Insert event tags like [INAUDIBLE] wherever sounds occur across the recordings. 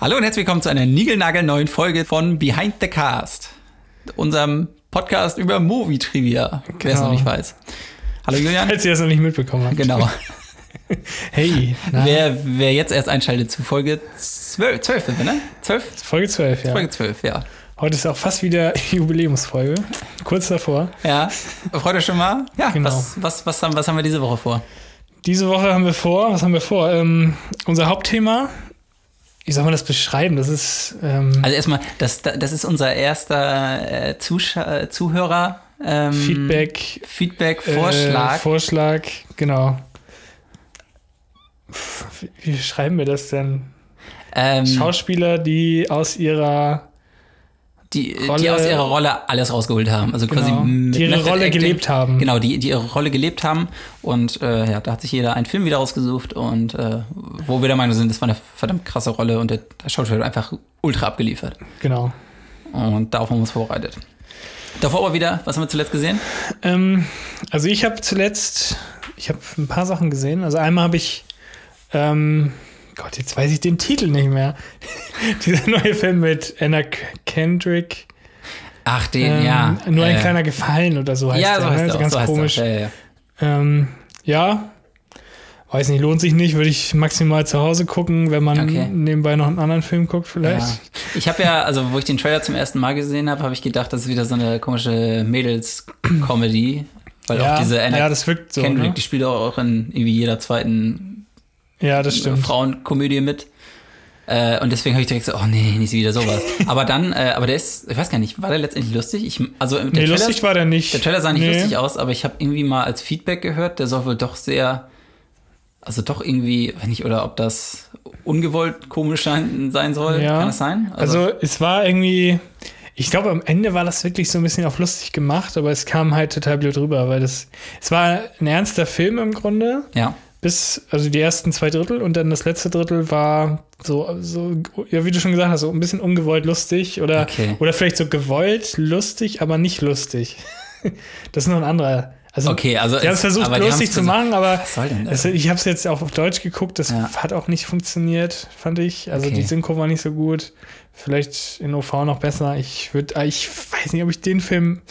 Hallo und herzlich willkommen zu einer niegelnagelneuen Folge von Behind the Cast, unserem Podcast über Movie Trivia, wer es Genau. noch nicht weiß. Hallo Julian. Falls ihr das noch nicht mitbekommen habt. Genau. [LAUGHS] Hey, na, Wer, wer jetzt erst einschaltet zu Folge 12, 12 sind wir, ne? 12? Folge 12, ja. Folge 12, ja. Heute ist auch fast wieder [LAUGHS] Jubiläumsfolge. Kurz davor. Ja, freut euch schon mal? Ja, Genau. was, was, was, haben, was haben wir diese Woche vor? Diese Woche haben wir vor, was haben wir vor? Ähm, unser Hauptthema, wie soll man das beschreiben? Das ist, ähm, Also erstmal, das, das ist unser erster äh, Zuscha äh, Zuhörer. Ähm, Feedback, Feedback, äh, Vorschlag. Vorschlag, genau. Pff, Wie schreiben wir das denn? ähm, Schauspieler, die aus ihrer die, die Rolle- aus ihrer Rolle alles rausgeholt haben. Also quasi Genau, die ihre Method Rolle Acting. gelebt haben. Genau, die, die ihre Rolle gelebt haben. Und äh, ja, da hat sich jeder einen Film wieder rausgesucht und äh, wo wir der Meinung sind, das war eine verdammt krasse Rolle und der, der Schauspieler hat einfach ultra abgeliefert. genau. Und darauf haben wir uns vorbereitet. Davor aber wieder, was haben wir zuletzt gesehen? Ähm, also ich habe zuletzt, ich habe ein paar Sachen gesehen. Also einmal habe ich, ähm, Gott, jetzt weiß ich den Titel nicht mehr. [LAUGHS] Dieser neue Film mit Anna Kendrick. Ach, den, ähm, ja. Nur ein äh, kleiner Gefallen oder so heißt Ja, der. so heißt ne? der auch, ganz so heißt komisch. Ja, ja. Ähm, ja, weiß nicht, lohnt sich nicht. Würde ich maximal zu Hause gucken, wenn man Okay. nebenbei noch einen anderen Film guckt vielleicht. Ja. Ich habe ja, also wo ich den Trailer zum ersten Mal gesehen habe, habe ich gedacht, das ist wieder so eine komische Mädels-Comedy. Weil Ja, auch diese Anna ja, das wirkt so. Kendrick, Ne? die spielt auch in irgendwie jeder zweiten Ja, das stimmt. Frauenkomödie mit. Äh, und deswegen habe ich direkt so, oh nee, nicht wieder sowas. [LAUGHS] aber dann, äh, aber der ist, ich weiß gar nicht, war der letztendlich lustig? Ich, also der Nee, Trailer, lustig war der nicht. der Trailer sah nicht Nee. lustig aus, aber ich habe irgendwie mal als Feedback gehört, der soll wohl doch sehr, also doch irgendwie, wenn nicht, oder ob das ungewollt komisch sein, sein soll, Ja. kann das sein? Also es war irgendwie, ich glaube am Ende war das wirklich so ein bisschen auf lustig gemacht, aber es kam halt total blöd rüber, weil das, es war ein ernster Film im Grunde, ja. Bis, also die ersten zwei Drittel und dann das letzte Drittel war so, so ja wie du schon gesagt hast, so ein bisschen ungewollt lustig oder, Okay. oder vielleicht so gewollt lustig, aber nicht lustig. [LAUGHS] das ist noch ein anderer. Also, Okay, also die haben es es- versucht lustig zu machen, aber denn es, ich habe es jetzt auch auf Deutsch geguckt, das Ja. hat auch nicht funktioniert, fand ich. Also Okay. die Synchro war nicht so gut. Vielleicht in OV noch besser. Ich würde, ich weiß nicht, ob ich den Film,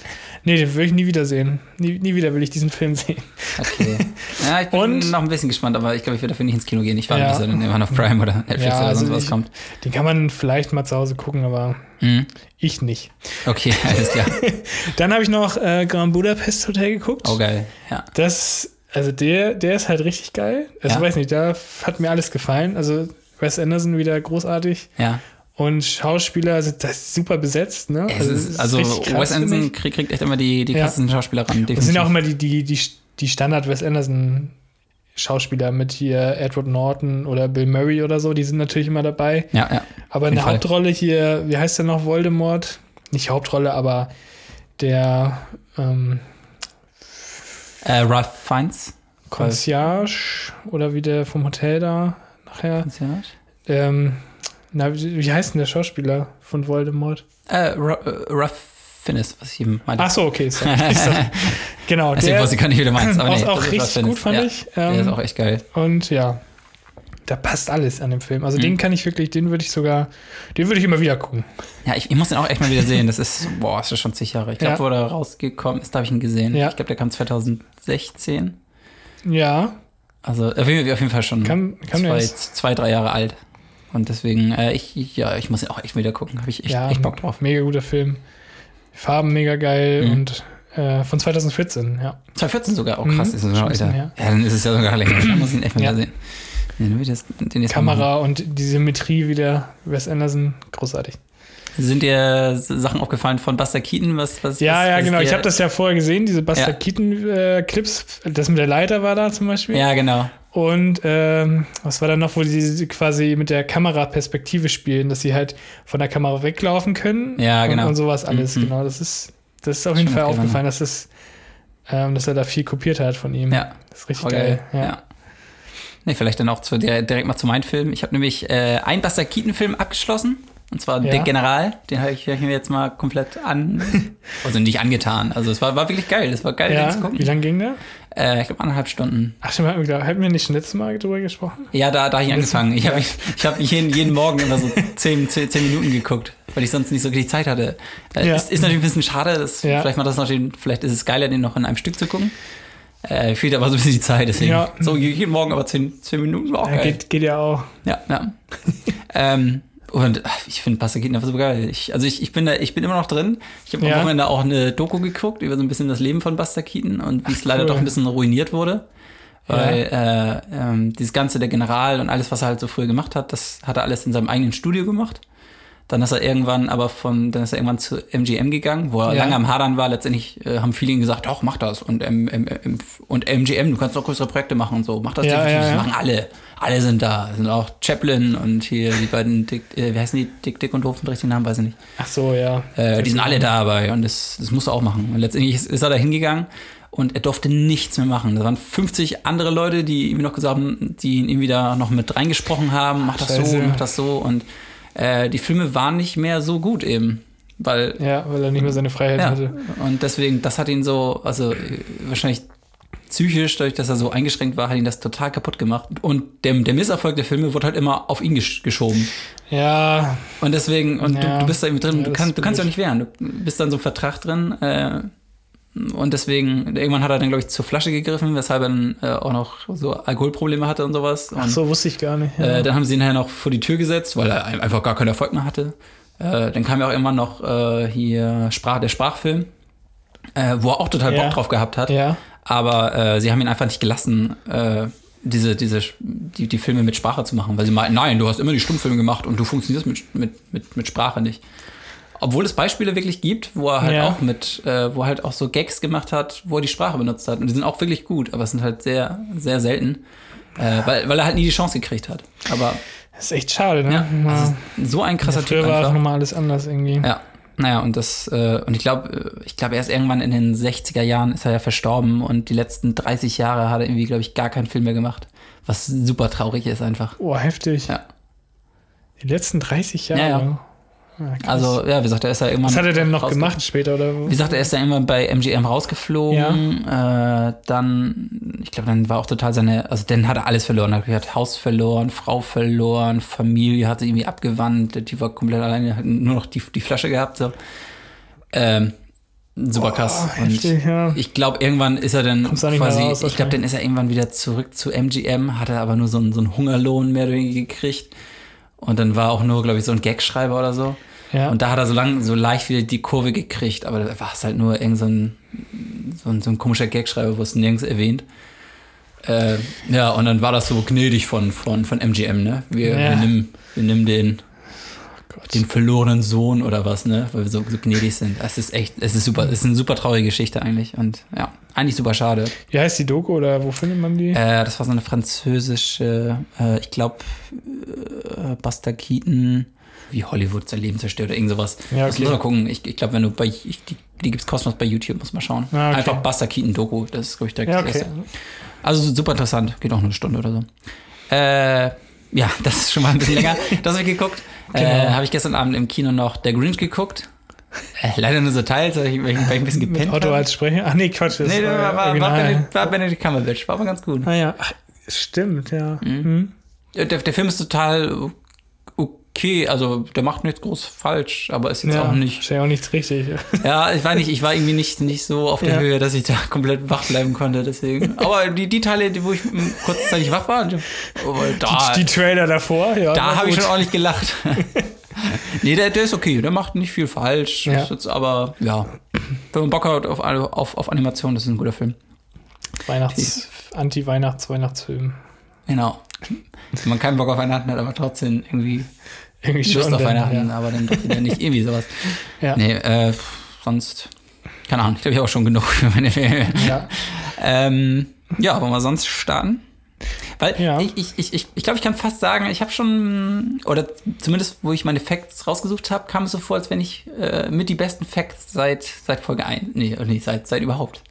nee, den will ich nie wieder sehen. Nie, nie wieder will ich diesen Film sehen. Okay. [LAUGHS] Ja, ich bin Und- noch ein bisschen gespannt, aber ich glaube, ich werde dafür nicht ins Kino gehen. Ich warte, Ja. bis er dann irgendwann auf Prime oder Netflix Ja, oder also sonst was ich- kommt. Den kann man vielleicht mal zu Hause gucken, aber Mhm. ich nicht. Okay, [LAUGHS] alles klar. [LAUGHS] Dann habe ich noch äh, Grand Budapest Hotel geguckt. Oh, geil. Ja. Das, also der, der ist halt richtig geil. Also Ja. weiß nicht, da hat mir alles gefallen. Also Wes Anderson wieder großartig. Ja. Und Schauspieler, also das ist super besetzt, ne? Es es ist, also Wes Anderson kriegt, kriegt echt immer die, die Ja. krassesten Schauspieler ran. Das sind ja auch immer die, die, die, die Standard Wes Anderson Schauspieler mit hier Edward Norton oder Bill Murray oder so, die sind natürlich immer dabei. ja, ja. Aber eine Fall. Hauptrolle hier, wie heißt der noch, Voldemort? Nicht Hauptrolle, aber der ähm, Äh, Ralph Fiennes. Concierge oder wie der vom Hotel da nachher. Concierge? Ähm, na, wie, wie heißt denn der Schauspieler von Voldemort? Äh, Ra- Ralph Fiennes, was ich eben meinte. Ach so, okay. Sag- [LAUGHS] genau, Deswegen der wusste ich gar nicht, wie du meinst. Aber nee, auch ist richtig Fiennes. gut, fand ja. ich. Der ist Ähm, auch echt geil. Und ja, da passt alles an dem Film. Also Mhm. den kann ich wirklich, den würde ich sogar, den würde ich immer wieder gucken. Ja, ich, ich muss den auch echt mal wieder sehen. Das ist, boah, ist das schon zig Jahre. Ich glaube, Ja. wo der rausgekommen ist, da habe ich ihn gesehen. Ja. Ich glaube, der kam 2016. Ja, Also auf jeden auf jeden Fall schon Kann- kann zwei, zwei, drei Jahre alt. Und deswegen, äh, ich- ja, ich muss ihn auch echt wieder gucken. Habe ich echt, ja, echt Bock drauf. mega guter Film. Farben mega geil Mhm. und äh, von 2014, ja. 2014 sogar, oh Mhm, krass, ist das schon bisschen. Ja, dann ist es ja sogar länger. Dann muss ich ihn echt mal Ja. sehen. Ich den machen. Kamera und die Symmetrie wieder, Wes Anderson, großartig. Sind dir Sachen aufgefallen von Buster Keaton? Was, was, Ja, was, ja, was genau. Ich habe das ja vorher gesehen, diese Buster Ja. Keaton-Clips. das mit der Leiter war da zum Beispiel. Ja, genau. Und ähm, was war da noch, wo die quasi mit der Kameraperspektive spielen, dass sie halt von der Kamera weglaufen können. Ja, und, genau. Und sowas alles, Mhm. genau. Das ist, das ist auf jeden Fall aufgefallen, dass, das, ähm, dass er da viel kopiert hat von ihm. Ja. Das ist richtig Voll geil. Ja. Ja. Nee, vielleicht dann auch zu, direkt mal zu meinem Film. Ich habe nämlich äh, einen Buster Keaton-Film abgeschlossen. Und zwar Ja. Der General. Den habe ich, hab ich mir jetzt mal komplett an. [LAUGHS] also nicht angetan. Also es war, war wirklich geil. Es war geil, den Ja, zu gucken. wie lang ging der? Äh, ich glaube anderthalb Stunden. Ach, stimmt, hatten wir, hatten wir nicht schon letztes Mal drüber gesprochen? Ja, da, da habe ich angefangen. Ich habe ich hab jeden, jeden Morgen immer so 10, 10, 10 Minuten geguckt, weil ich sonst nicht so richtig Zeit hatte. Äh, Ja. ist, ist natürlich ein bisschen schade. Das, Ja. Vielleicht macht das natürlich, vielleicht ist es geiler, den noch in einem Stück zu gucken. Äh, fehlt aber so ein bisschen die Zeit, deswegen. Ja. So jeden Morgen aber 10, 10 Minuten war auch Ja, geil. geht, geht ja auch. Ja, ja. [LAUGHS] ähm, und ich finde Keaton einfach so geil. Ich, also ich, ich, bin da, ich bin immer noch drin. Ich habe Ja. am Wochenende auch eine Doku geguckt über so ein bisschen das Leben von Buster Keaton und wie es leider cool. doch ein bisschen ruiniert wurde. Weil äh, ähm, dieses Ganze, der General und alles, was er halt so früher gemacht hat, das hat er alles in seinem eigenen Studio gemacht. Dann ist er irgendwann aber von, dann ist er irgendwann zu MGM gegangen, wo er Ja. lange am Hadern war. Letztendlich äh, haben viele ihm gesagt, doch, mach das. Und, M, M, M, und MGM, du kannst noch größere Projekte machen und so. Mach das Ja, definitiv. ja, Das machen alle. Alle sind da. Es sind auch Chaplin und hier die beiden Dick, äh, wie heißen die? Dick, Dick und Doof mit richtigen Namen, weiß ich nicht. Ach so, ja. Äh, die sind alle dabei und das, das musst du auch machen. Und letztendlich ist, ist er da hingegangen und er durfte nichts mehr machen. Da waren 50 andere Leute, die ihm noch gesagt haben, die ihn irgendwie da noch mit reingesprochen haben, mach das so, Scheiße. mach das so. Und äh, die Filme waren nicht mehr so gut eben. Weil, Ja, weil er nicht mehr seine Freiheit ja, hatte. und deswegen, das hat ihn so, also äh, wahrscheinlich psychisch, dadurch, dass er so eingeschränkt war, hat ihn das total kaputt gemacht. Und der, der Misserfolg der Filme wurde halt immer auf ihn gesch geschoben. Ja, Und deswegen, und Ja. du, du bist da irgendwie drin, Ja, du, kannst, du kannst ja nicht wehren. Du bist da in so einem Vertrag drin. Äh, und deswegen, irgendwann hat er dann, glaube ich, zur Flasche gegriffen, weshalb er dann äh, auch noch so Alkoholprobleme hatte und sowas. Und ach so, wusste ich gar nicht. Ja. äh, dann haben sie ihn nachher noch vor die Tür gesetzt, weil er ein- einfach gar keinen Erfolg mehr hatte. Äh, dann kam ja auch immer noch äh, hier Sprach, der Sprachfilm, äh, wo er auch total Ja. Bock drauf gehabt hat. ja. Aber äh, sie haben ihn einfach nicht gelassen, diese, diese, die, die Filme mit Sprache zu machen, weil sie meinten, nein, du hast immer die Stummfilme gemacht und du funktionierst mit, mit, mit, mit Sprache nicht. Obwohl es Beispiele wirklich gibt, wo er halt Ja. auch mit, äh, wo er halt auch so Gags gemacht hat, wo er die Sprache benutzt hat. Und die sind auch wirklich gut, aber es sind halt sehr, sehr selten. Äh, weil, weil er halt nie die Chance gekriegt hat. Aber Das ist echt schade, ne? ja, Ja. ist so ein krasser Typ Früher war auch nochmal alles anders irgendwie. Ja, naja, und das, äh, und ich glaube, ich glaube, erst irgendwann in den 60er Jahren ist er ja verstorben und die letzten 30 Jahre hat er irgendwie, glaube ich, gar keinen Film mehr gemacht. Was super traurig ist einfach. Oh, heftig. Ja. Die letzten 30 Jahre. Ja, ja. Ja. Also, ja, wie gesagt, er ist ja irgendwann. Was hat er denn noch gemacht später? Oder? Wie gesagt, er ist ja irgendwann bei MGM rausgeflogen. Äh, dann, ich glaube, dann war auch total seine, also dann hat er alles verloren. Er hat Haus verloren, Frau verloren, Familie hat sich irgendwie abgewandt. Typ war komplett alleine, hat nur noch die, die Flasche gehabt. So. Ähm, super krass. Oh, heftig, ja. Ich glaube, irgendwann ist er dann quasi, raus, ich glaube, dann ist er irgendwann wieder zurück zu MGM, hat er aber nur so einen, so einen Hungerlohn mehr oder weniger gekriegt. Und dann war auch nur, glaube ich, so ein Gagschreiber oder so. Ja. Und da hat er so lang, so leicht wieder die Kurve gekriegt, aber da war es halt nur irgend so ein, so ein, so ein komischer Gagschreiber, wo es nirgends erwähnt. Äh, ja, und dann war das so gnädig von, von, von MGM, ne? Wir, Ja. wir nehmen, wir nehmen den, Gott. den verlorenen Sohn oder was, ne? Weil wir so, so gnädig sind. Es ist echt, es ist super, es ist eine super traurige Geschichte eigentlich und ja, eigentlich super schade. Wie heißt die Doku oder wo findet man die? Äh, das war so eine französische, äh, ich glaube, äh, Buster Keaton, wie Hollywood sein Leben zerstört oder irgend sowas. Ja, Das okay. muss man gucken. Ich, ich glaube, wenn du bei, ich, die, die gibt's kostenlos bei YouTube, muss man schauen. Ah, okay. Einfach Buster Keaton Doku, das ist, glaube ich, direkt ja, das okay. erste. Also super interessant, geht auch eine Stunde oder so. Äh, ja, [LAUGHS] das ist schon mal ein bisschen länger. Das habe ich geguckt. [LAUGHS] Äh, Genau. habe ich gestern Abend im Kino noch Der Grinch geguckt. Äh, leider nur so teils, weil ich, weil ich, ein bisschen [LAUGHS] Mit gepennt Otto habe. als Sprecher? Ach nee, Quatsch. Das Nee, war, äh, war, war. Benedict, war Benedict Cumberbatch, war aber ganz gut. Ah ja, Ach, stimmt, ja. Mhm. Ja, Der, der Film ist total okay, also der macht nichts groß falsch, aber ist jetzt Ja, auch nicht. ist ja auch nichts richtig. [LAUGHS] Ja, ich weiß nicht, ich war irgendwie nicht, nicht so auf der Ja. Höhe, dass ich da komplett wach bleiben konnte, deswegen. [LAUGHS] Aber die, die Teile, die, wo ich kurzzeitig wach war, die- aber da, Die Trailer davor, ja. da habe ich schon ordentlich gelacht. [LAUGHS] nee, der, der ist okay, der macht nicht viel falsch. Ja. Jetzt aber, ja, wenn man Bock hat auf, auf, auf Animation, das ist ein guter Film. Weihnachts-, Anti-Weihnachts-Weihnachtsfilm. Genau. Wenn man keinen Bock auf Weihnachten hat, aber trotzdem irgendwie Irgendwie Lust schon. auf Weihnachten, Ja. aber dann doch wieder nicht irgendwie sowas. [LAUGHS] Ja. Nee, äh, sonst, keine Ahnung, ich glaube, ich habe auch schon genug [LAUGHS] für meine Filme. Ja. Ähm, ja, wollen wir sonst starten? Weil Ja. ich, ich, ich, ich, ich glaube, ich kann fast sagen, ich habe schon, oder zumindest, wo ich meine Facts rausgesucht habe, kam es so vor, als wenn ich äh, mit die besten Facts seit, seit Folge 1, nee, nee seit, seit überhaupt.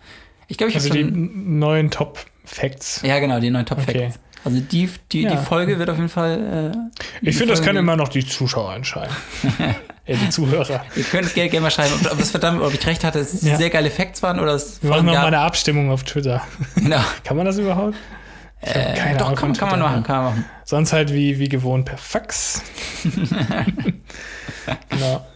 Ich glaube, ich Also habe die schon, neuen Top-Facts. ja genau, die neuen Top Facts. Also die, die, Ja. die Folge wird auf jeden Fall. Äh, Ich finde, das können immer noch die Zuschauer entscheiden. [LAUGHS] äh, die Zuhörer. Ihr könnt es gerne, gerne mal schreiben, ob, ob, das verdammt, ob ich recht hatte, dass es Ja. sehr geile Facts waren oder es Wir machen noch mal eine Abstimmung auf Twitter. Genau. [LAUGHS] Kann man das überhaupt? Äh, keine doch, Ahnung kann, kann man machen, kann man machen. Sonst halt wie, wie gewohnt per Fax. [LAUGHS] genau.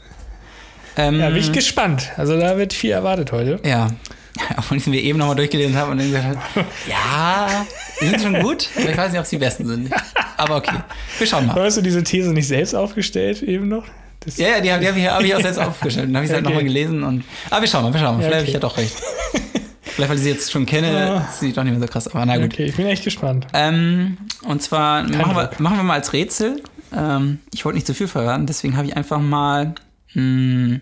Ähm, Ja, bin ich gespannt. Also da wird viel erwartet heute. Ja. [LAUGHS] Obwohl ich wir eben nochmal durchgelesen habe und dann gesagt habe, ja, die sind schon gut, aber ich weiß nicht, ob sie die besten sind. Aber okay, wir schauen mal. Hast du diese These nicht selbst aufgestellt eben noch? Das, Ja, ja, die habe hab ich, hab ich auch selbst [LAUGHS] aufgestellt. Dann habe ich es halt Okay. nochmal gelesen. Und, aber wir schauen mal, wir schauen mal. Ja, Vielleicht habe okay. ich ja doch recht. Vielleicht, weil ich sie jetzt schon kenne, Ja. ist sie doch nicht mehr so krass. Aber na gut. Okay, ich bin echt gespannt. Ähm, und zwar machen wir, machen wir mal als Rätsel. Ähm, ich wollte nicht zu viel verraten, deswegen habe ich einfach mal. Mh,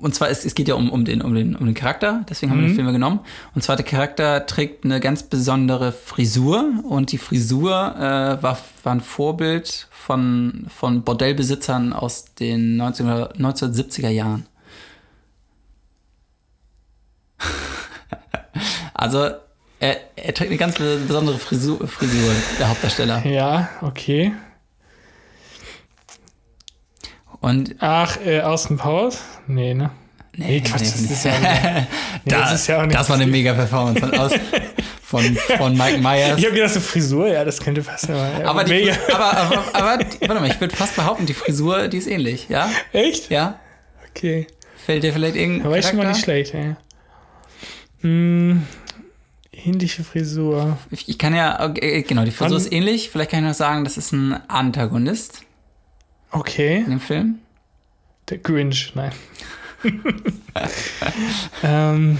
und zwar, es, es geht ja um, um, den, um, den, um den Charakter, deswegen haben wir den Film genommen. Und zwar, der Charakter trägt eine ganz besondere Frisur und die Frisur äh, war, war ein Vorbild von, von Bordellbesitzern aus den 19, 1970er Jahren. [LAUGHS] also, er, er trägt eine ganz besondere Frisur, Frisur der Hauptdarsteller. Ja, okay. Und Ach, äh, Austin Powers? Nee, ne? Nee, Quatsch, das ist ja. [LAUGHS] Nee, das, das ist ja auch nicht. das war eine mega Performance von, aus, [LAUGHS] von, von Mike Myers. Ich habe gedacht, so Frisur, ja, das könnte passen. Aber, Aber, die, mega. aber, aber, aber, warte mal, ich würde fast behaupten, die Frisur, die ist ähnlich, ja? Echt? Ja? Okay. Fällt dir vielleicht irgendein Aber ist schon mal Charakter? nicht schlecht, ja. Hm, ähnliche Frisur. Ich, ich kann ja, okay, genau, die Frisur An- ist ähnlich. Vielleicht kann ich noch sagen, das ist ein Antagonist Okay. in dem Film. Der Grinch, nein. ähm,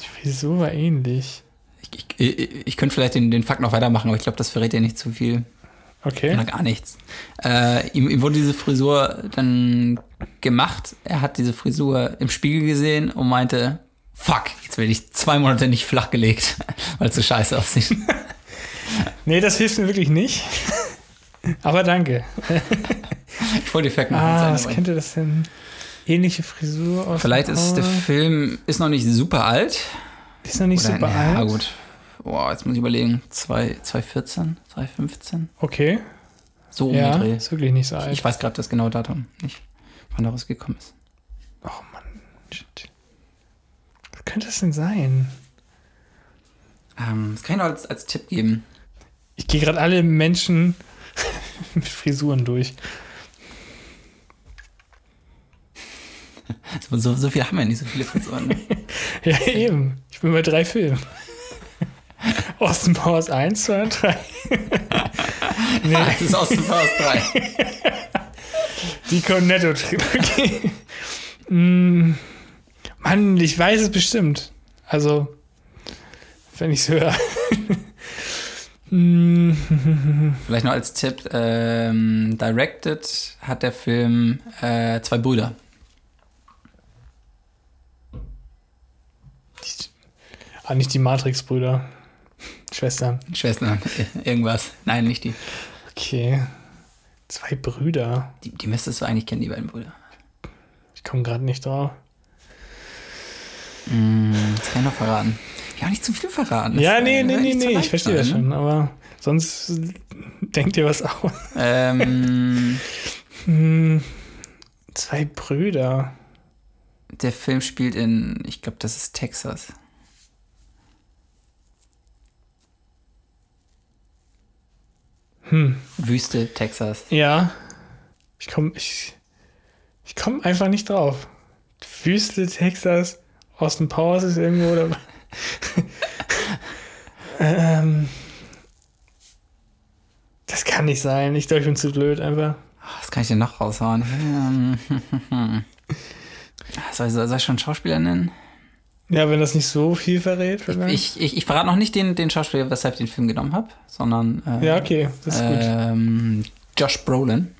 die Frisur war ähnlich. Ich, ich, ich, ich könnte vielleicht den, den Fakt noch weitermachen, aber ich glaube, das verrät ja nicht zu viel. Okay. Oder gar nichts. Äh, ihm, ihm wurde diese Frisur dann gemacht. Er hat diese Frisur im Spiegel gesehen und meinte, fuck, jetzt werde ich zwei Monate nicht flachgelegt, [LAUGHS] weil es so scheiße aussieht. Nee, das hilft mir wirklich nicht. Aber danke. Ich wollte die Fakten noch Ah, was könnte das denn? Ähnliche Frisur aus. Vielleicht ist der Film ist noch nicht super alt. Ist noch nicht Oder, super ja, alt. gut. Boah, jetzt muss ich überlegen. 2 2014, 2015? Okay. So Ja, Dreh. ist wirklich nicht so alt. Ich weiß gerade das genaue Datum nicht, wann da rausgekommen ist. oh Mann. Shit. Was könnte das denn sein? Ähm, das kann ich noch als, als Tipp geben. Ich gehe gerade alle Menschen [LAUGHS] mit Frisuren durch. So, so, so viel haben wir nicht, so viele Frisuren. Ne? [LAUGHS] Ja, eben. Ich bin bei drei Filmen. [LAUGHS] Austin Powers 1, 2 und 3. nee, Das ist aus dem Faust 3. die Cornetto-Trilogie. mm, Mann, ich weiß es bestimmt. Also, wenn ich es höre. Mm, [LAUGHS] Vielleicht noch als Tipp, ähm, directed hat der Film äh, zwei Brüder. ah, nicht die Matrix-Brüder. Schwestern. Schwestern, [LAUGHS] irgendwas. Nein, nicht die. Okay. Zwei Brüder. die. Die müsstest du eigentlich kennen, die beiden Brüder. Ich komme gerade nicht drauf. Mm, das kann ich noch verraten. Ja, nicht zu viel verraten. Das ja, nee, nee, nee, nee, ich verstehe das ne? schon, aber sonst denkt ihr was aus. Ähm, [LAUGHS] Hm, zwei Brüder. der Film spielt in, ich glaube, das ist Texas. Hm, Wüste, Texas. ja. Ich komme ich, ich komm einfach nicht drauf. Wüste, Texas, Austin Powers ist irgendwo oder. Ähm, das kann nicht sein. Ich glaube, ich bin zu blöd einfach. Was kann ich denn noch raushauen? Ähm, [LAUGHS] soll, soll, soll ich schon einen Schauspieler nennen? Ja, wenn das nicht so viel verrät. Ich, ich, ich verrate noch nicht den, den Schauspieler, weshalb ich den Film genommen habe, sondern äh, ja, okay, das ist gut. ähm, Josh Brolin.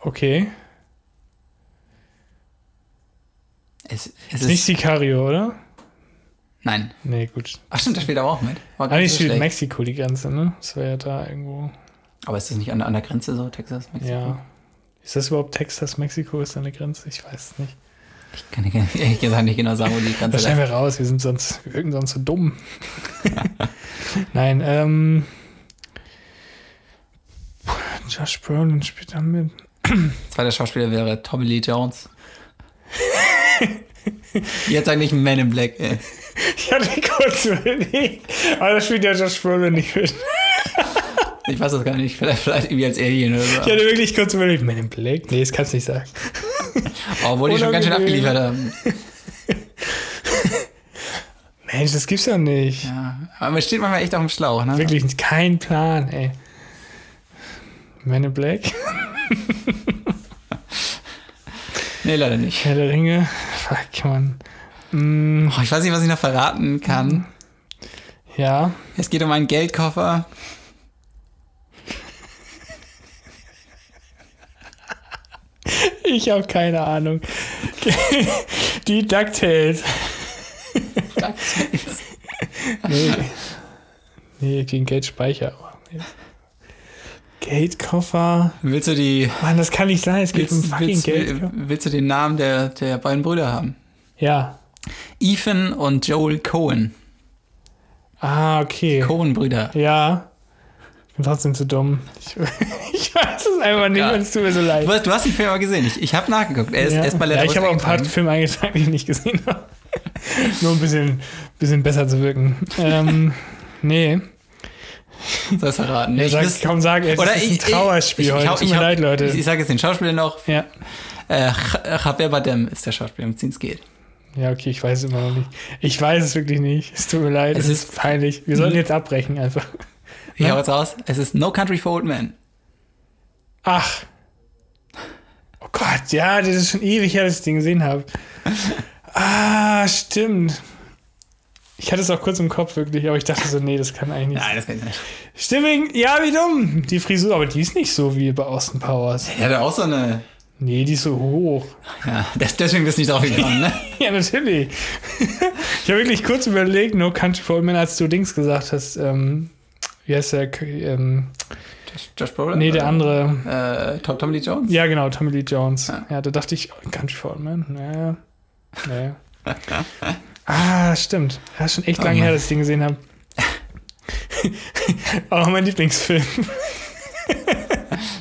Okay. Es, es Ist ist, nicht Sicario, oder? Nein. Nee, gut. Ach stimmt, das spielt aber auch mit. War gar Ah, so spielt schlecht. Mexiko die Grenze, ne? Das wäre ja da irgendwo. Aber ist das nicht an, an der Grenze so, Texas, Mexiko? Ja. Ist das überhaupt Texas, Mexiko? Ist da eine Grenze? Ich weiß es nicht. Ich kann ehrlich [LAUGHS] gesagt nicht genau sagen, wo die Grenze ist. schneiden wir raus, wir sind sonst, wir wirken sonst so dumm. [LAUGHS] Nein, ähm. Josh Brolin spielt da mit. Zweiter Schauspieler wäre Tommy Lee Jones. [LAUGHS] Jetzt eigentlich Man in Black, ey. Ich hatte kurz überlegt, aber das spielt ja Josh Brolin nicht mit. Ich weiß das gar nicht. Vielleicht, vielleicht irgendwie als Alien oder so. Ich hatte wirklich kurz überlegt, Man in Black? Nee, das kannst du nicht sagen. Obwohl die schon ganz schön abgeliefert haben. Mensch, das gibt's ja nicht. Ja. Aber man steht manchmal echt auf dem Schlauch, ne? Wirklich kein Plan, ey. Man in Black? Nee, leider nicht. Herr der Ringe? Fuck, man. Mm, Oh, ich weiß nicht, was ich noch verraten kann. ja. Es geht um einen Geldkoffer. Ich habe keine Ahnung. Die DuckTales. Nee. Nee, gegen Geldspeicher. Geldkoffer. Willst du die. Mann, das kann nicht sein. Es geht um Willst, fucking willst, Geld. willst du den Namen der, der beiden Brüder haben? Ja. Ethan und Joel Cohen. Ah, okay. Cohen-Brüder. Ja. Ich bin trotzdem zu dumm. Ich, [LAUGHS] ich weiß es einfach nicht, Ja. es tut mir so leid. Du hast, du hast den Film aber gesehen. Ich, ich habe nachgeguckt. Er ist, ja. er ist bei ja, ich habe auch ein paar. Filme eingetragen, die ich nicht gesehen habe. [LAUGHS] Nur ein bisschen, bisschen besser zu wirken. ähm, nee. Soll ich verraten? Ja, ich sag, wüs- komm, sag, es Oder ist ein ich- Trauerspiel ich- ich heute. Tut mir leid, Leute. Ich, ich sage jetzt den Schauspieler noch. ja. Äh, Javier Bardem ist der Schauspieler, um den es geht. Ja, okay, ich weiß es immer noch nicht. Ich weiß es wirklich nicht. Es tut mir leid. Es ist- ist peinlich. Wir sollten jetzt abbrechen einfach. Ich Ja. hau jetzt raus. Es ist No Country for Old Men. Ach. Oh Gott, ja, das ist schon ewig her, dass ich den gesehen habe. Ah, stimmt. Ich hatte es auch kurz im Kopf wirklich, aber ich dachte so, nee, das kann eigentlich nicht. Nein, das kann ich nicht. Stimmt, ja, wie dumm. Die Frisur, aber die ist nicht so wie bei Austin Powers. Er hatte auch so eine. Nee, die ist so hoch. Ja, das, deswegen bist du nicht drauf gekommen, ne? [LAUGHS] Ja, natürlich. ich habe wirklich kurz überlegt, No Country for Old Men, als du Dings gesagt hast. Ähm, wie heißt der? Ähm, Josh, Josh Brolin? nee, der andere. Äh, Tom, Tommy Lee Jones? Ja, genau, Tommy Lee Jones. Ja. Ja, da dachte ich, oh, Country for Old Men. Naja. Naja. [LAUGHS] ah, stimmt. Ja, ist schon echt Oh lange Mann. her, dass ich den gesehen habe. [LAUGHS] Auch mein Lieblingsfilm.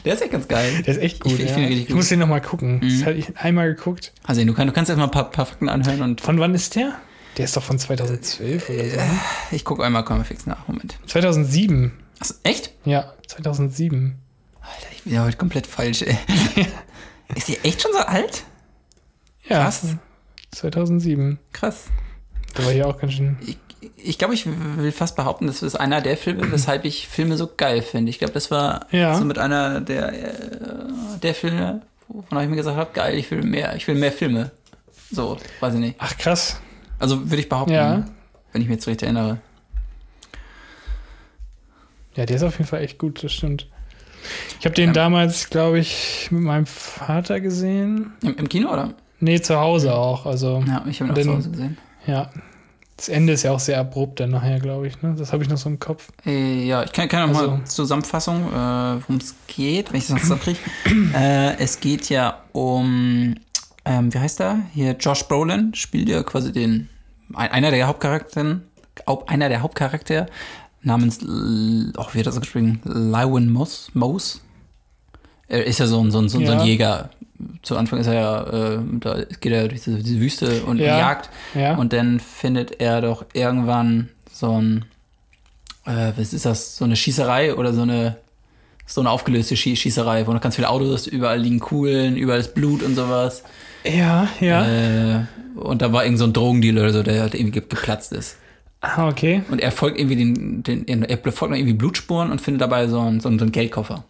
Der ist echt ganz geil. Der ist echt gut. Ich- ich ja. ich muss den nochmal gucken. Mhm. Das hatte ich einmal geguckt. Also, du, kann, du kannst erst mal ein paar, paar Fakten anhören und Von wann ist der? Der ist doch von 2012 oder so. ne? ich gucke einmal, komm mal fix nach. Moment. 2007. Achso, echt? Ja, 2007. Alter, ich bin ja heute komplett falsch, ey. [LAUGHS] ist die echt schon so alt? Ja, Krass. 2007. Krass. Da war hier auch ganz schön. Ich, ich glaube, ich will fast behaupten, das ist einer der Filme, weshalb ich Filme so geil finde. Ich glaube, das war Ja. so mit einer der, äh, der Filme, wovon ich mir gesagt habe, geil, ich will mehr, ich will mehr Filme. So, weiß ich nicht. Ach, krass. Also würde ich behaupten, Ja. wenn ich mich jetzt recht erinnere. Ja, der ist auf jeden Fall echt gut, das stimmt. Ich habe den Ja. damals, glaube ich, mit meinem Vater gesehen. Im, im Kino, oder? Nee, zu Hause auch. Also, Ja, ich habe ihn auch Dann- zu Hause gesehen. ja. Das Ende ist ja auch sehr abrupt dann nachher, glaube ich. Ne? Das habe ich noch so im Kopf. Äh, ja, ich kann, kann auch mal Also- Zusammenfassung, äh, worum es geht, wenn ich das noch zusammenkriege. [CLEARS THROAT] äh, es geht ja um, ähm, wie heißt er? Hier Josh Brolin spielt ja quasi den, ein, einer der Hauptcharakteren, auch einer der Hauptcharaktere namens, L- oh, wie hat er so geschrieben? Lywin Moss, Mose. Er ist ja so ein, so ein, so ein, so ein Ja. Jäger. Zu Anfang ist er ja, äh, da geht er durch diese, diese Wüste und Ja. jagt. Ja. Und dann findet er doch irgendwann so ein, äh, was ist das, so eine Schießerei oder so eine, so eine aufgelöste Schie Schießerei, wo noch ganz viele Autos, überall liegen Kugeln, überall ist Blut und sowas. ja, ja. Äh, und da war irgend so ein Drogendealer oder so, der halt irgendwie ge- geplatzt ist. Ah, okay. Und er folgt irgendwie den, den er folgt noch irgendwie Blutspuren und findet dabei so einen, so einen, so einen Geldkoffer.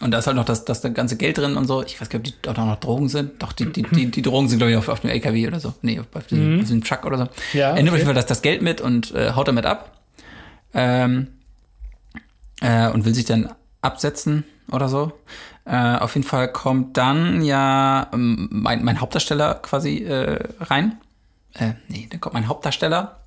Und da ist halt noch das, das ganze Geld drin und so. Ich weiß gar nicht, ob die da noch Drogen sind. Doch, die, die, die, die Drogen sind, glaube ich, auf, auf dem LKW oder so. Nee, auf diesem, Mhm. auf diesem Truck oder so. Ja, Er nimmt auf jeden. Fall das, das Geld mit und äh, haut damit ab. Ähm, äh, und will sich dann absetzen oder so. Äh, auf jeden Fall kommt dann ja ähm, mein, mein Hauptdarsteller quasi äh, rein. Äh, nee, dann kommt mein Hauptdarsteller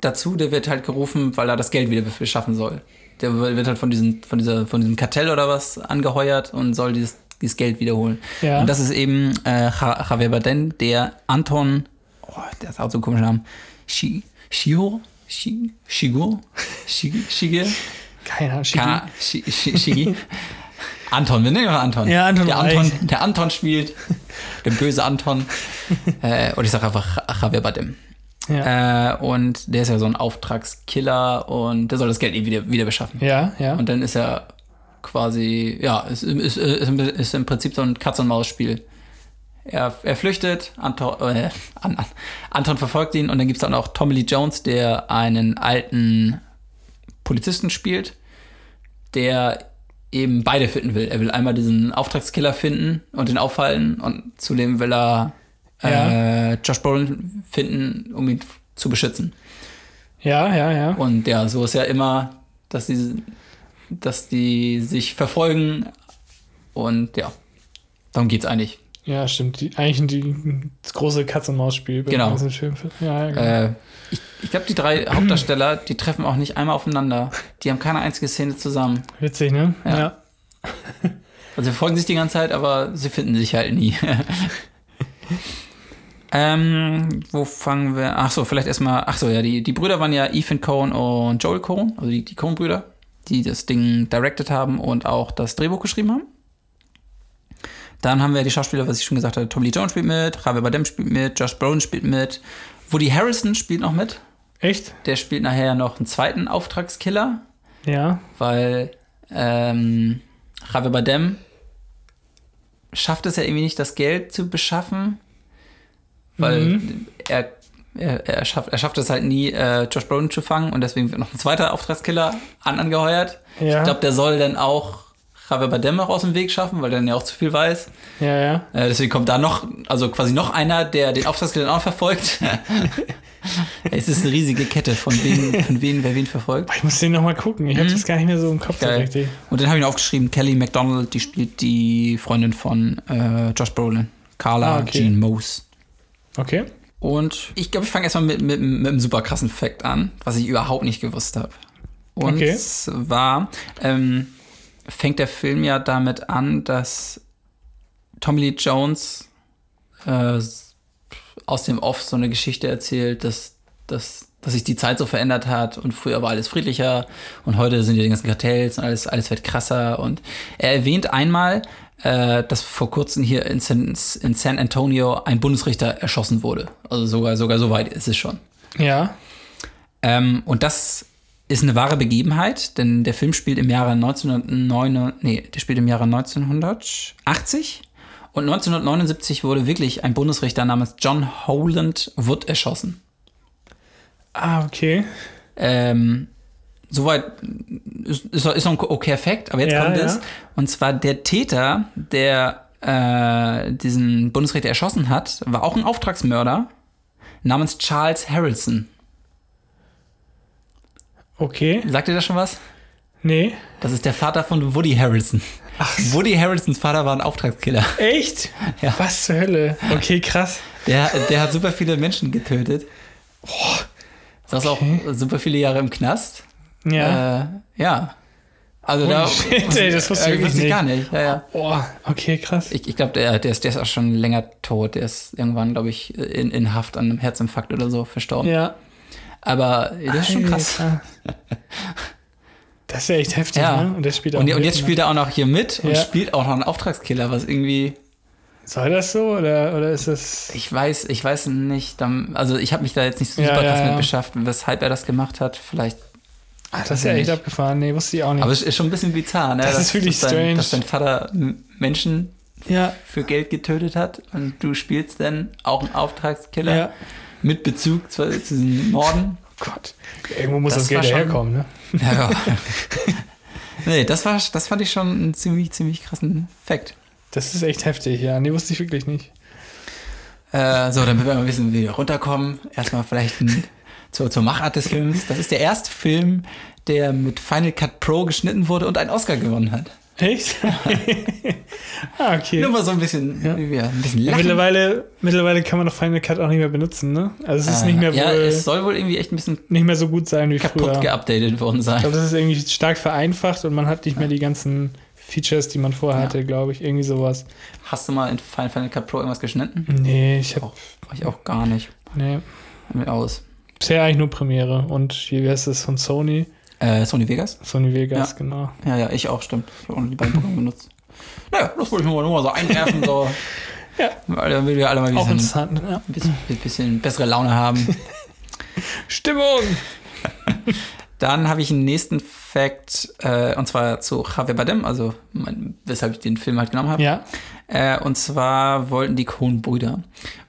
dazu, der wird halt gerufen, weil er das Geld wieder beschaffen soll. Der wird halt von, diesen, von, dieser, von diesem Kartell oder was angeheuert und soll dieses, dieses Geld wiederholen. Ja. Und das ist eben äh, Ja- Javier Bardem, der Anton, oh, der ist auch so ein komischer Name, Shi, Shiro? Shi, Shigo? Shigi? Shige? Keine Ahnung. Kana, Shi, Shi, Shigi? Anton, wir nennen ihn mal Anton. Ja, Anton der. Anton, der Anton spielt, der böse Anton. äh, und ich sage einfach Javier Bardem. Ja. Äh, und der ist ja so ein Auftragskiller und der soll das Geld eben wieder, wieder beschaffen. ja, ja. Und dann ist er quasi, ja, ist, ist, ist, ist im Prinzip so ein Katz-und-Maus-Spiel. Er, er flüchtet, Anton, äh, An, An, Anton verfolgt ihn und dann gibt es dann auch Tommy Lee Jones, der einen alten Polizisten spielt, der eben beide finden will. Er will einmal diesen Auftragskiller finden und den aufhalten und zudem will er äh, Josh Brolin finden, um ihn zu beschützen. ja, ja, ja. Und ja, so ist ja immer, dass die, dass die sich verfolgen und ja, darum geht's eigentlich. Ja, stimmt. Die, eigentlich die, das große Katz-und-Maus-Spiel. Genau. ganzen Film. Ja, ja, genau. Äh, ich ich glaube, die drei [CLEARS THROAT] Hauptdarsteller, die treffen auch nicht einmal aufeinander. Die haben keine einzige Szene zusammen. Witzig, ne? ja. ja. Also sie folgen sich die ganze Zeit, aber sie finden sich halt nie. [LAUGHS] ähm, wo fangen wir? Ach so, vielleicht erstmal. Ach so, ja, die, die Brüder waren ja Ethan Cohen und Joel Cohen, also die, die Cohen-Brüder, die das Ding directed haben und auch das Drehbuch geschrieben haben. Dann haben wir die Schauspieler, was ich schon gesagt hatte, Tommy Lee Jones spielt mit, Javier Bardem spielt mit, Josh Brolin spielt mit, Woody Harrelson spielt noch mit. Echt? Der spielt nachher noch einen zweiten Auftragskiller, Ja. weil ähm, Javier Bardem schafft es ja irgendwie nicht, das Geld zu beschaffen, weil er, er, er, schafft, er schafft es halt nie, äh, Josh Brolin zu fangen und deswegen wird noch ein zweiter Auftragskiller an angeheuert. Ja. Ich glaube, der soll dann auch Javier Bardem auch aus dem Weg schaffen, weil der dann ja auch zu viel weiß. Ja, ja. Äh, deswegen kommt da noch, also quasi noch einer, der den Auftragskiller auch verfolgt. [LAUGHS] es ist eine riesige Kette von wen, von wen, wer wen verfolgt. Ich muss den nochmal gucken. Ich habe das gar nicht mehr so im Kopf so Mhm. Richtig. Und dann habe ich noch aufgeschrieben, Kelly MacDonald, die spielt die Freundin von äh, Josh Brolin. Carla Ah, okay. Jean Mose. Okay. Und ich glaube, ich fange erstmal mit, mit, mit einem super krassen Fact an, was ich überhaupt nicht gewusst habe. Und Okay. zwar ähm, fängt der Film ja damit an, dass Tommy Lee Jones äh, aus dem Off so eine Geschichte erzählt, dass, dass, dass sich die Zeit so verändert hat und früher war alles friedlicher und heute sind die ganzen Kartells und alles, alles wird krasser. Und er erwähnt einmal, äh, dass vor kurzem hier in San, in San Antonio ein Bundesrichter erschossen wurde. Also sogar, sogar so weit ist es schon. Ja. Ähm, und das ist eine wahre Begebenheit, denn der Film spielt im Jahre 1909, nee, der spielt im Jahre 1980 und 1979 wurde wirklich ein Bundesrichter namens John Howland Wood erschossen. Ah, okay. Ähm, soweit ist, ist, ist noch ein okayer Fact, aber jetzt Ja, kommt ja. es. Und zwar der Täter, der äh, diesen Bundesrichter erschossen hat, war auch ein Auftragsmörder namens Charles Harrelson. Okay. Sagt ihr das schon was? Nee. Das ist der Vater von Woody Harrelson. Woody Harrelsons Vater war ein Auftragskiller. Echt? Ja. Was zur Hölle? Okay, krass. Der, der hat super viele Menschen getötet. Boah. Saß auch super viele Jahre im Knast. Ja. Äh, ja. Also da. shit, ey, das wusste ich äh, wirklich nicht. gar nicht. Ja, ja. Boah, okay, krass. Ich, ich glaube, der, der, ist, der ist auch schon länger tot. Der ist irgendwann, glaube ich, in, in Haft an einem Herzinfarkt oder so verstorben. Ja. Aber das ist schon krass. Alter. Das ist ja echt heftig, Ja. ne? Und der spielt auch Und, und jetzt ne? spielt er auch noch hier mit und Ja. spielt auch noch einen Auftragskiller, was irgendwie. Soll das so oder, oder ist das. Ich weiß, ich weiß nicht, also ich habe mich da jetzt nicht so super ja, ja. mit beschäftigt, weshalb er das gemacht hat. Vielleicht, Ach, das ist ja echt nicht. abgefahren. Nee, wusste ich auch nicht. aber es ist schon ein bisschen bizarr, ne? Das ist Dass- wirklich dein, strange. Dass dein Vater Menschen ja, für Geld getötet hat und du spielst dann auch einen Auftragskiller ja. mit Bezug zu, zu diesen Morden. Gott. Irgendwo muss Das das, Geld schon- herkommen, ne? Ja, ja. [LAUGHS] nee, das war, das fand ich schon einen ziemlich, ziemlich krassen Fakt. Das ist echt heftig, ja. Nee, wusste ich wirklich nicht. Äh, so, damit wir mal ein bisschen wieder runterkommen. Erstmal vielleicht ein, zur, zur Machart des Films. Das ist der erste Film, der mit Final Cut Pro geschnitten wurde und einen Oscar gewonnen hat. Echt? [LAUGHS] ah, okay. Nur mal so ein bisschen, Ja. wir ein bisschen Ja, lachen. mittlerweile, mittlerweile kann man doch Final Cut auch nicht mehr benutzen, ne? Also es ist Äh, nicht mehr, ja, wohl, es soll wohl irgendwie echt ein bisschen nicht mehr so gut sein wie kaputt früher. geupdatet worden Ich sein. glaube, das ist irgendwie stark vereinfacht und man hat nicht mehr die ganzen Features, die man vorher Ja. hatte, glaube ich. Irgendwie sowas. Hast du mal in Final, Cut Pro irgendwas geschnitten? Nee, ich habe ich auch gar nicht. nee, Mir aus. Bisher eigentlich nur Premiere und wie heißt das von Sony? Äh, Sony Vegas? Sony Vegas, Ja. genau. Ja, ja, ich auch, stimmt. Ich habe auch noch die beiden Programme [LAUGHS] benutzt. naja, das wollte ich nur mal so einwerfen, so. [LAUGHS] Ja. Weil dann will wir alle mal ein bisschen. Ja. bisschen, bisschen bessere Laune haben. [LAUGHS] Stimmung! Dann habe ich einen nächsten Fact, äh, und zwar zu Javier Bardem, also mein, weshalb ich den Film halt genommen habe. Ja. Äh, und zwar wollten die Coen-Brüder,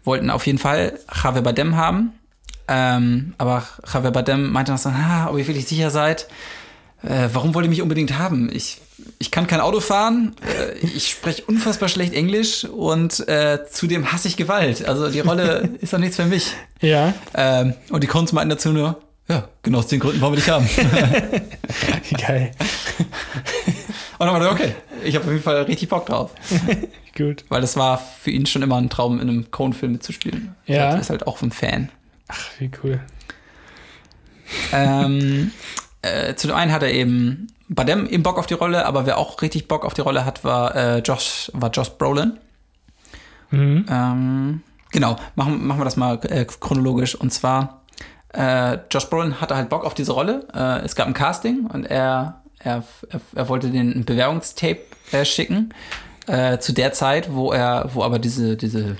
wollten auf jeden Fall Javier Bardem haben. Ähm, aber Javier Bardem meinte noch so, ah, ob ihr wirklich sicher seid, äh, warum wollt ihr mich unbedingt haben? Ich, ich kann kein Auto fahren, äh, ich spreche unfassbar schlecht Englisch und äh, zudem hasse ich Gewalt. Also die Rolle [LAUGHS] ist doch nichts für mich. Ja. Ähm, und die Coens meinten dazu nur, ja, genau aus den Gründen wollen wir dich haben. [LAUGHS] Geil. Und dann war ich, okay, ich habe auf jeden Fall richtig Bock drauf. [LAUGHS] Gut. Weil das war für ihn schon immer ein Traum, in einem Coen-Film mitzuspielen. Ja. Er ist halt auch ein Fan. Ach, wie cool. ähm, äh, zu dem einen hat er eben Badem eben Bock auf die Rolle, aber wer auch richtig Bock auf die Rolle hat, war äh, Josh, war Josh Brolin. Mhm. Ähm, genau, machen, machen wir das mal äh, chronologisch. Und zwar, äh, Josh Brolin hatte halt Bock auf diese Rolle. Äh, es gab ein Casting und er, er, er, er wollte den Bewerbungstape äh, schicken. Zu der Zeit, wo er, wo aber diese, diese,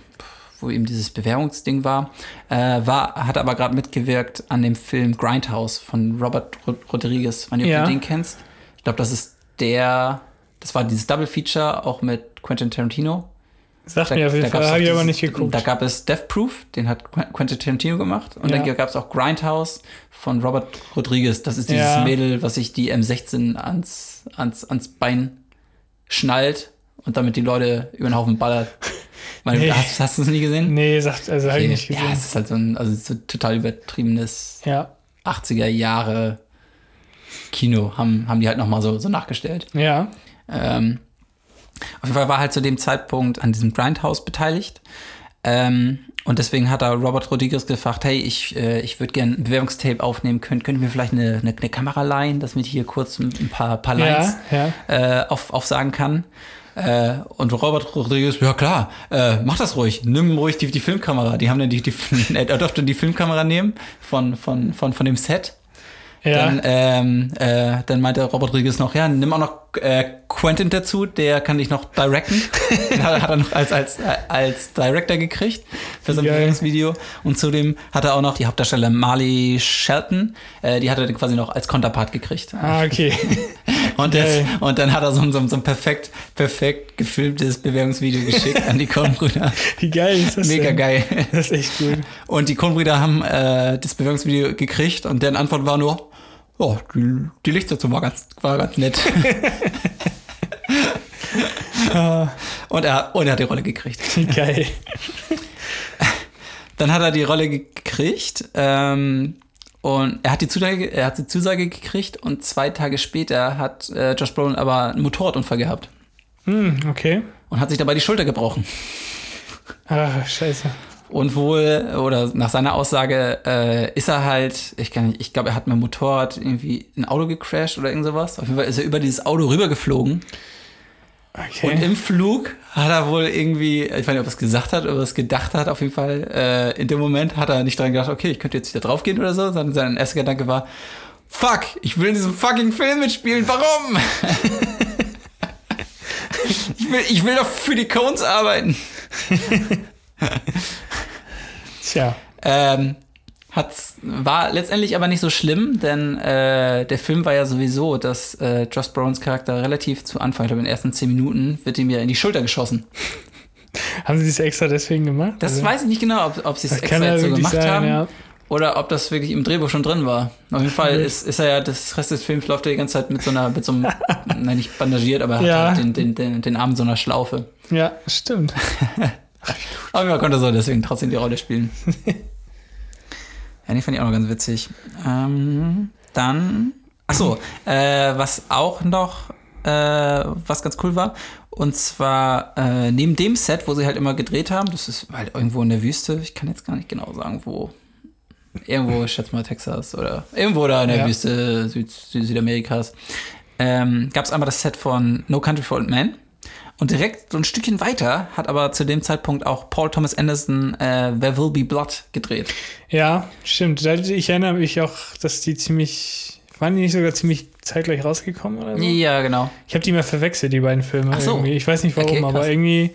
wo eben dieses Bewerbungsding war, äh, war, hat aber gerade mitgewirkt an dem Film Grindhouse von Robert Rod Rodriguez, wenn du Ja. den kennst. Ich glaube, das ist der, das war dieses Double Feature auch mit Quentin Tarantino. Sagt mir auf jeden Fall, habe ich aber nicht geguckt. Da gab es Death Proof, den hat Qu- Quentin Tarantino gemacht. Und Ja. dann gab es auch Grindhouse von Robert Rodriguez. Das ist dieses Ja. Mädel, was sich die M16 ans, ans, ans Bein schnallt und damit die Leute über den Haufen ballert. Meine, Nee. Hast, hast du es nie gesehen? Nee, sagt, also habe ich Okay. nicht Ja, gesehen. es ist halt so ein also so total übertriebenes Ja. 80er Jahre Kino, haben, haben die halt nochmal so, so nachgestellt. Ja. Ähm, auf jeden Fall war halt zu dem Zeitpunkt an diesem Grindhouse beteiligt. Ähm, und deswegen hat er Robert Rodriguez gefragt, hey, ich, äh, ich würde gerne ein Bewerbungstape aufnehmen können. Könnt ihr mir vielleicht eine, eine, eine Kamera leihen, dass ich hier kurz ein ein paar, paar Lines Ja, ja. äh, auf, aufsagen kann? Äh, und Robert Rodriguez, ja klar, äh, mach das ruhig, nimm ruhig die, die Filmkamera. Die haben dann die, die er [LAUGHS] durfte die Filmkamera nehmen von, von, von, von dem Set. Ja. Dann, ähm, äh, dann meinte Robert Rodriguez noch, ja, nimm auch noch äh, Quentin dazu, der kann dich noch directen. [LAUGHS] Den hat, hat er noch als, als, als Director gekriegt für sein. Bewerbungsvideo. Und zudem hat er auch noch die Hauptdarstellerin Marley Shelton, äh, die hat er dann quasi noch als Konterpart gekriegt. Ah, okay. [LAUGHS] Und, das, und dann hat er so, ein- so, ein- so ein perfekt, perfekt gefilmtes Bewerbungsvideo geschickt an die [LAUGHS] Coen-Brüder. Wie geil ist das Mega denn? geil. Das ist echt gut. Und die Coen-Brüder haben äh, das Bewerbungsvideo gekriegt und deren Antwort war nur, oh, die, die Lichtsetzung war ganz, war ganz nett. [LAUGHS] und, er, und er hat die Rolle gekriegt. Geil. Dann hat er die Rolle gekriegt ähm, und er hat, die Zusage, er hat die Zusage gekriegt und zwei Tage später hat äh, Josh Brolin aber einen Motorradunfall gehabt Hm, okay. und hat sich dabei die Schulter gebrochen. Ach, scheiße. Und wohl, oder nach seiner Aussage, äh, ist er halt, ich kann nicht, ich glaube, er hat mit dem Motorrad irgendwie ein Auto gecrashed oder irgend sowas. Auf jeden Fall ist er über dieses Auto rübergeflogen. Okay. Und im Flug hat er wohl irgendwie, ich weiß nicht, ob er es gesagt hat oder ob er es gedacht hat, auf jeden Fall, äh, in dem Moment hat er nicht dran gedacht, okay, ich könnte jetzt wieder draufgehen oder so, sondern sein erster Gedanke war, fuck, ich will in diesem fucking Film mitspielen, warum? [LAUGHS] ich, will, ich will doch für die Cones arbeiten. [LAUGHS] Tja. Ähm, hat's, war letztendlich aber nicht so schlimm, denn äh, der Film war ja sowieso, dass äh, Josh Brolins Charakter relativ zu Anfang, ich glaube in den ersten zehn Minuten, wird ihm ja in die Schulter geschossen. Haben sie das extra deswegen gemacht? Das Also, weiß ich nicht genau, ob, ob sie es extra ja jetzt so wirklich gemacht sein, haben ja. oder ob das wirklich im Drehbuch schon drin war. Auf jeden Fall ist, ist er ja, das Rest des Films läuft er die ganze Zeit mit so einer, mit so einem, [LAUGHS] nein, nicht bandagiert, aber er hat Ja. halt den, den, den, den Arm so einer Schlaufe. Ja, stimmt. [LAUGHS] Aber man konnte so deswegen trotzdem die Rolle spielen. [LAUGHS] ja, die fand ich auch noch ganz witzig. Ähm, dann, achso, äh, was auch noch, äh, was ganz cool war, und zwar äh, neben dem Set, wo sie halt immer gedreht haben, das ist halt irgendwo in der Wüste, ich kann jetzt gar nicht genau sagen, wo. Irgendwo, ich schätze mal Texas oder irgendwo da in der Ja. Wüste Süd, Süd, Südamerikas. Ähm, Gab es einmal das Set von No Country for Old Men. Und direkt so ein Stückchen weiter hat aber zu dem Zeitpunkt auch Paul Thomas Anderson äh, There Will Be Blood gedreht. Ja, stimmt. Ich erinnere mich auch, dass die ziemlich waren die nicht sogar ziemlich zeitgleich rausgekommen oder so? Ja, genau. Ich habe die mal verwechselt, die beiden Filme. Ach so. Irgendwie. Ich weiß nicht warum, Okay, aber irgendwie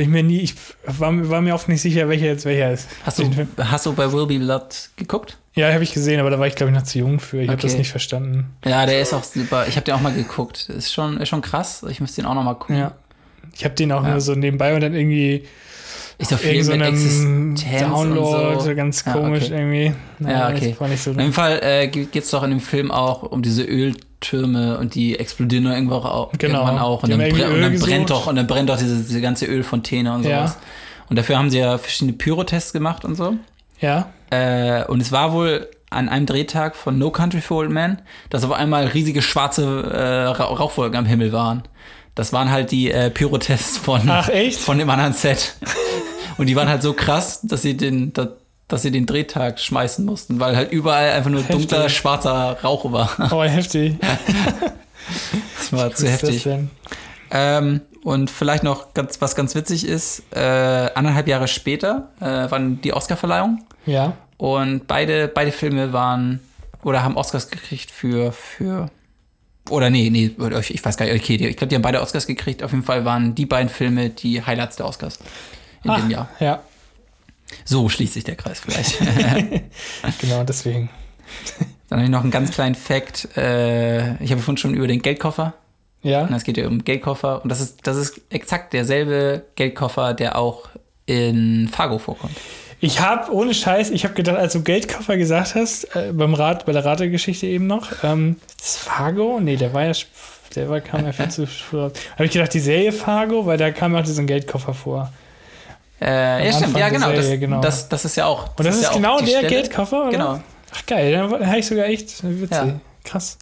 bin ich mir nie, ich war, war mir oft nicht sicher, welcher jetzt welcher ist. Hast du, hast du bei Will Be Blood geguckt? Ja, habe ich gesehen, aber da war ich, glaube ich, noch zu jung für. Ich habe Okay. das nicht verstanden. Ja, der ist auch super. Ich habe den auch mal geguckt. Ist schon, ist schon krass. Ich müsste den auch noch mal gucken. Ja. Ich habe den auch Ja. nur so nebenbei und dann irgendwie Ist doch viel irgend so mit einem Existenz Download, und so. ganz Ja, komisch okay. irgendwie. Ja, okay. So In dem Fall äh, geht es doch in dem Film auch um diese Öltürme und die explodieren doch irgendwo auch, Genau. irgendwann auch. Und dann, und dann brennt doch und dann brennt doch diese, diese ganze Ölfontäne und Ja. sowas. Und dafür haben sie ja verschiedene Pyrotests gemacht und so. Ja, Äh, und es war wohl an einem Drehtag von No Country for Old Men, dass auf einmal riesige schwarze äh, Ra- Rauchwolken am Himmel waren. Das waren halt die äh, Pyrotests von, Ach, echt? von dem anderen Set. [LAUGHS] Und die waren halt so krass, dass sie den, dass, sie den Drehtag schmeißen mussten, weil halt überall einfach nur Heftig. dunkler, schwarzer Rauch war. aber heftig. [LAUGHS] Das war zu ist das heftig. Ähm, und vielleicht noch ganz, was ganz witzig ist, äh, anderthalb Jahre später äh, waren die Oscarverleihung. Ja. Und beide, beide Filme waren oder haben Oscars gekriegt für, für oder nee, nee, ich ich weiß gar nicht, okay, ich glaube, die haben beide Oscars gekriegt. Auf jeden Fall waren die beiden Filme die Highlights der Oscars in Ah, dem Jahr. Ja, So schließt sich der Kreis vielleicht. [LAUGHS] genau, deswegen. Dann habe ich noch einen ganz kleinen Fact. Äh, ich habe vorhin schon über den Geldkoffer. Ja. Und es geht ja um Geldkoffer. Und das ist, das ist exakt derselbe Geldkoffer, der auch in Fargo vorkommt. Ich habe, ohne Scheiß, ich habe gedacht, als du Geldkoffer gesagt hast, äh, beim Rat, bei der Rategeschichte eben noch, ähm, ist Fargo? Nee, der war ja, der war, kam ja viel zu früh. Habe ich gedacht, die Serie Fargo, weil da kam ja auch diesen Geldkoffer vor. Äh, ja, stimmt, ja, genau. Serie, das, genau. Das, das ist ja auch. Und das, ist, ja auch genau der Stelle. Geldkoffer, oder? Genau. Ach geil, dann habe ich sogar echt witzig. Ja. Krass.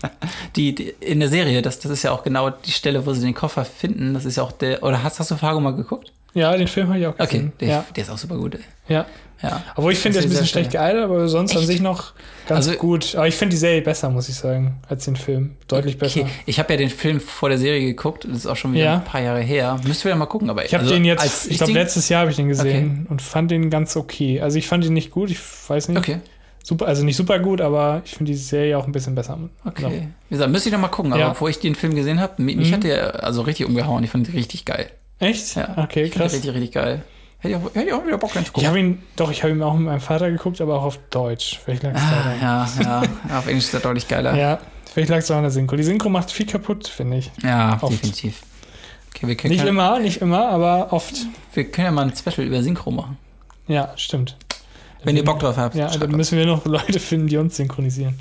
[LAUGHS] Die, die, in der Serie, das, das ist ja auch genau die Stelle, wo sie den Koffer finden. Das ist ja auch der. Oder hast, hast du Fargo mal geguckt? Ja, den Film habe ich auch Okay, gesehen. der, ja, der ist auch super gut. Ey. ja. Ja. Obwohl ich finde, der ist ein bisschen schlecht gealtert, aber sonst an Echt? sich noch ganz Also- gut. Aber ich finde die Serie besser, muss ich sagen, als den Film. Deutlich besser. Okay, ich habe ja den Film vor der Serie geguckt. Das ist auch schon wieder Ja. ein paar Jahre her. Müsst ihr ja mal gucken. Aber Ich habe also den jetzt, ich glaube, letztes Jahr habe ich den gesehen und fand den ganz okay. Also ich fand ihn nicht gut, ich weiß nicht. Okay, Super, also nicht super gut, aber ich finde die Serie auch ein bisschen besser. okay. Wie gesagt, müsste ich noch mal gucken. Aber Ja. bevor ich den Film gesehen habe, mich, mich Mhm. hat der also richtig umgehauen. Ich fand ihn richtig geil. Echt? Ja. Okay, krass. richtig, richtig geil. Hätte ich auch, hätte ich auch wieder Bock rein zu Ich habe ihn, doch, ich habe ihn auch mit meinem Vater geguckt, aber auch auf Deutsch. Vielleicht lag es Ah, ja, ja, auf Englisch ist er deutlich geiler. Ja, vielleicht lag es auch an der Synchro. Die Synchro macht viel kaputt, finde ich. Ja, Oft. definitiv. Okay, wir können, Nicht immer, nicht immer, aber oft. wir können ja mal ein Special über Synchro machen. Ja, stimmt. Wenn ihr Bock drauf habt. Ja, dann müssen wir noch Leute finden, die uns synchronisieren.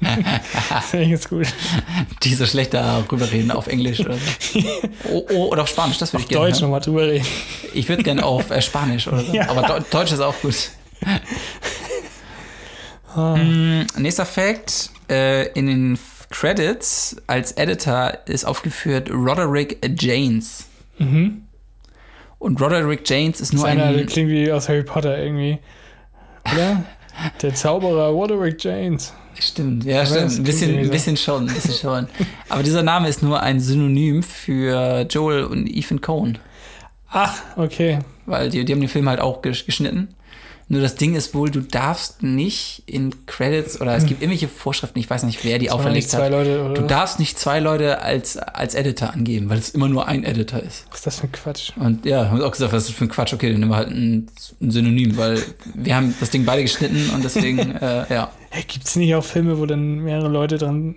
Das finde ich jetzt gut. die so schlecht darüber reden auf Englisch oder so. oh, oh, oder auf Spanisch, das würde Auf ich gerne. Deutsch hören. nochmal drüber reden. Ich würde gerne auf äh, Spanisch oder so. Ja. Aber Deu- Deutsch ist auch gut. Ah. Mm, nächster Fact: äh, In den Credits als Editor ist aufgeführt Roderick Janes. Mhm. Und Roderick Janes ist Das ist nur einer, der ein. klingt wie aus Harry Potter irgendwie. Oder? Der Zauberer Roderick James. Stimmt, ja, Aber stimmt. Ein bisschen, ein bisschen schon, ein bisschen schon. Aber dieser Name ist nur ein Synonym für Joel und Ethan Cohen. Ach, okay. Weil die, die haben den Film halt auch gesch- geschnitten. Nur das Ding ist wohl, du darfst nicht in Credits oder es gibt irgendwelche Vorschriften, ich weiß nicht, wer die Das auferlegt hat. Leute? Du darfst nicht zwei Leute als, als Editor angeben, weil es immer nur ein Editor ist. Was ist das für ein Quatsch? Und ja, haben wir auch gesagt, was ist das für ein Quatsch? Okay, dann nehmen wir halt ein, ein Synonym, weil wir haben das Ding beide geschnitten und deswegen, [LAUGHS] äh, ja. Hey, Gibt es nicht auch Filme, wo dann mehrere Leute dran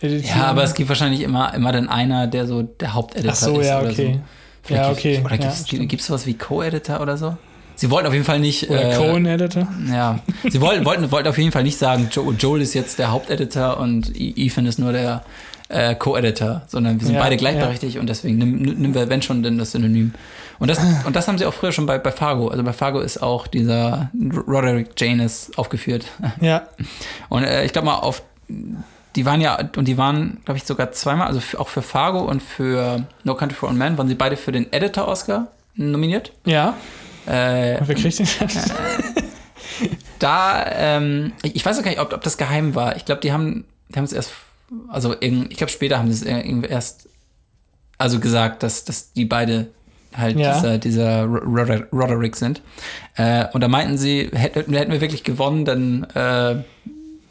editieren? Ja, aber es gibt wahrscheinlich immer, immer dann einer, der so der Haupteditor Ach so, ist. ja, okay. So. Vielleicht Ja, okay. Oder Ja, gibt es sowas wie Co-Editor oder so? Sie wollten auf jeden Fall nicht. Oder äh, Cohen-Editor? Ja, sie wollten, wollten, wollten auf jeden Fall nicht sagen, jo Joel ist jetzt der Haupteditor und Ethan ist nur der äh, Co-Editor, sondern wir sind Ja, beide gleichberechtigt und deswegen nimm- nehmen wir, wenn schon, denn das Synonym. Und das, und das haben sie auch früher schon bei, bei Fargo. Also bei Fargo ist auch dieser Roderick Janus aufgeführt. Ja. Und äh, ich glaube mal, auf die waren ja, und die waren, glaube ich, sogar zweimal, also auch für Fargo und für No Country for Old Men, waren sie beide für den Editor-Oscar nominiert. Ja. Äh, wer kriegt den? [LAUGHS] da, ähm, ich, weiß auch gar nicht, ob, ob das geheim war. Ich glaube, die haben, die haben es erst, also irgend, ich glaube, später haben sie es irgendwie erst, also gesagt, dass, dass die beide halt Ja. dieser, dieser Roder- Roderick sind. Äh, und da meinten sie, hätten, hätten wir wirklich gewonnen, dann äh,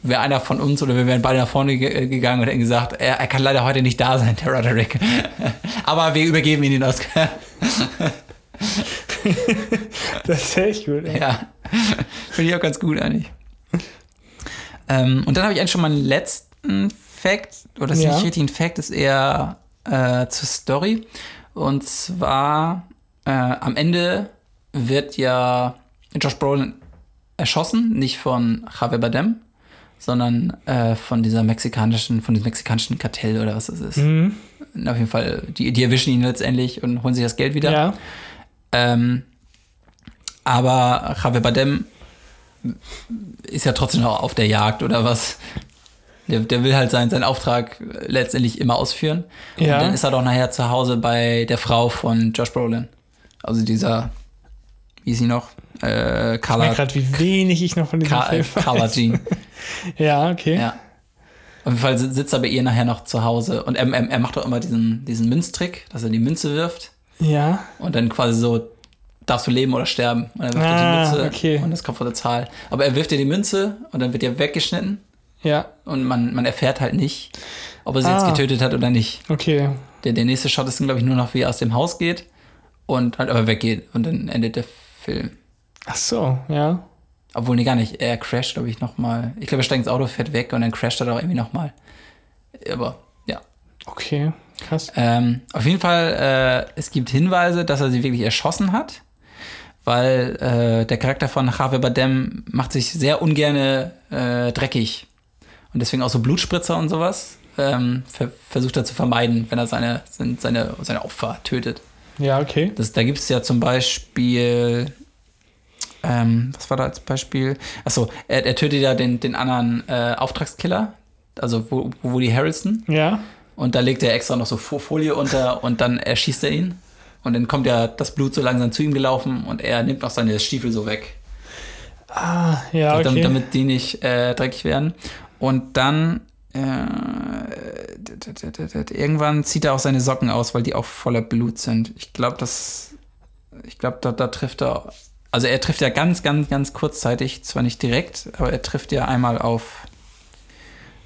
wäre einer von uns oder wir wären beide nach vorne ge gegangen und hätten gesagt, er, er kann leider heute nicht da sein, der Roderick. [LAUGHS] Aber wir übergeben ihn den Oscar. [LAUGHS] [LAUGHS] Das ist echt gut. Ey. Ja, finde ich auch ganz gut eigentlich. Ähm, und dann habe ich eigentlich schon meinen letzten Fact, oder das ist Ja. nicht richtig ein Fact, ist eher äh, zur Story. Und zwar äh, am Ende wird ja Josh Brolin erschossen, nicht von Javier Bardem, sondern äh, von dieser mexikanischen, von diesem mexikanischen Kartell oder was das ist. Mhm. Auf jeden Fall, die, die erwischen ihn letztendlich und holen sich das Geld wieder. Ja. Ähm, aber Javier Bardem ist ja trotzdem noch auf der Jagd oder was. Der, der will halt seinen, seinen Auftrag letztendlich immer ausführen. Ja. Und dann ist er doch nachher zu Hause bei der Frau von Josh Brolin. Also dieser, wie ist sie noch? Äh, Ich Carla, merke gerade, wie wenig ich noch von diesem Ka- äh, Film Carla weiß. Jean. [LAUGHS] Ja, okay. Ja. Auf jeden Fall sitzt er bei ihr nachher noch zu Hause und er, er, er macht auch immer diesen, diesen Münztrick, dass er die Münze wirft. Ja. Und dann quasi so, darfst du leben oder sterben. Und dann wirft er Ah, die Münze okay. und das kommt vor der Zahl. Aber er wirft dir die Münze und dann wird dir weggeschnitten Ja, und man, man erfährt halt nicht, ob er sie jetzt Ah. getötet hat oder nicht. okay. Der, der nächste Shot ist dann, glaube ich, nur noch, wie er aus dem Haus geht und halt aber weggeht und dann endet der Film. Ach so, ja. Obwohl, nee, gar nicht. Er crasht, glaube ich, nochmal. Ich glaube, er steigt ins Auto, fährt weg und dann crasht er da auch irgendwie nochmal. Aber, ja. Okay, krass. Ähm, auf jeden Fall, äh, es gibt Hinweise, dass er sie wirklich erschossen hat, weil äh, der Charakter von Javier Bardem macht sich sehr ungerne äh, dreckig und deswegen auch so Blutspritzer und sowas ähm, ver versucht er zu vermeiden, wenn er seine, seine, seine, Opfer tötet. Ja, okay. Das, da gibt es ja zum Beispiel, ähm, was war da als Beispiel? Achso, er, er tötet ja den, den anderen äh, Auftragskiller, also Wo- Woody Harrelson. Ja. Und da legt er extra noch so Fo- Folie unter und dann erschießt er ihn. Und dann kommt ja das Blut so langsam zu ihm gelaufen und er nimmt noch seine Stiefel so weg, Ah, ja, damit, okay. damit die nicht äh, dreckig werden. Und dann äh, irgendwann zieht er auch seine Socken aus, weil die auch voller Blut sind. Ich glaube, das, ich glaube, da, da trifft er, also er trifft ja ganz, ganz, ganz kurzzeitig, zwar nicht direkt, aber er trifft ja einmal auf,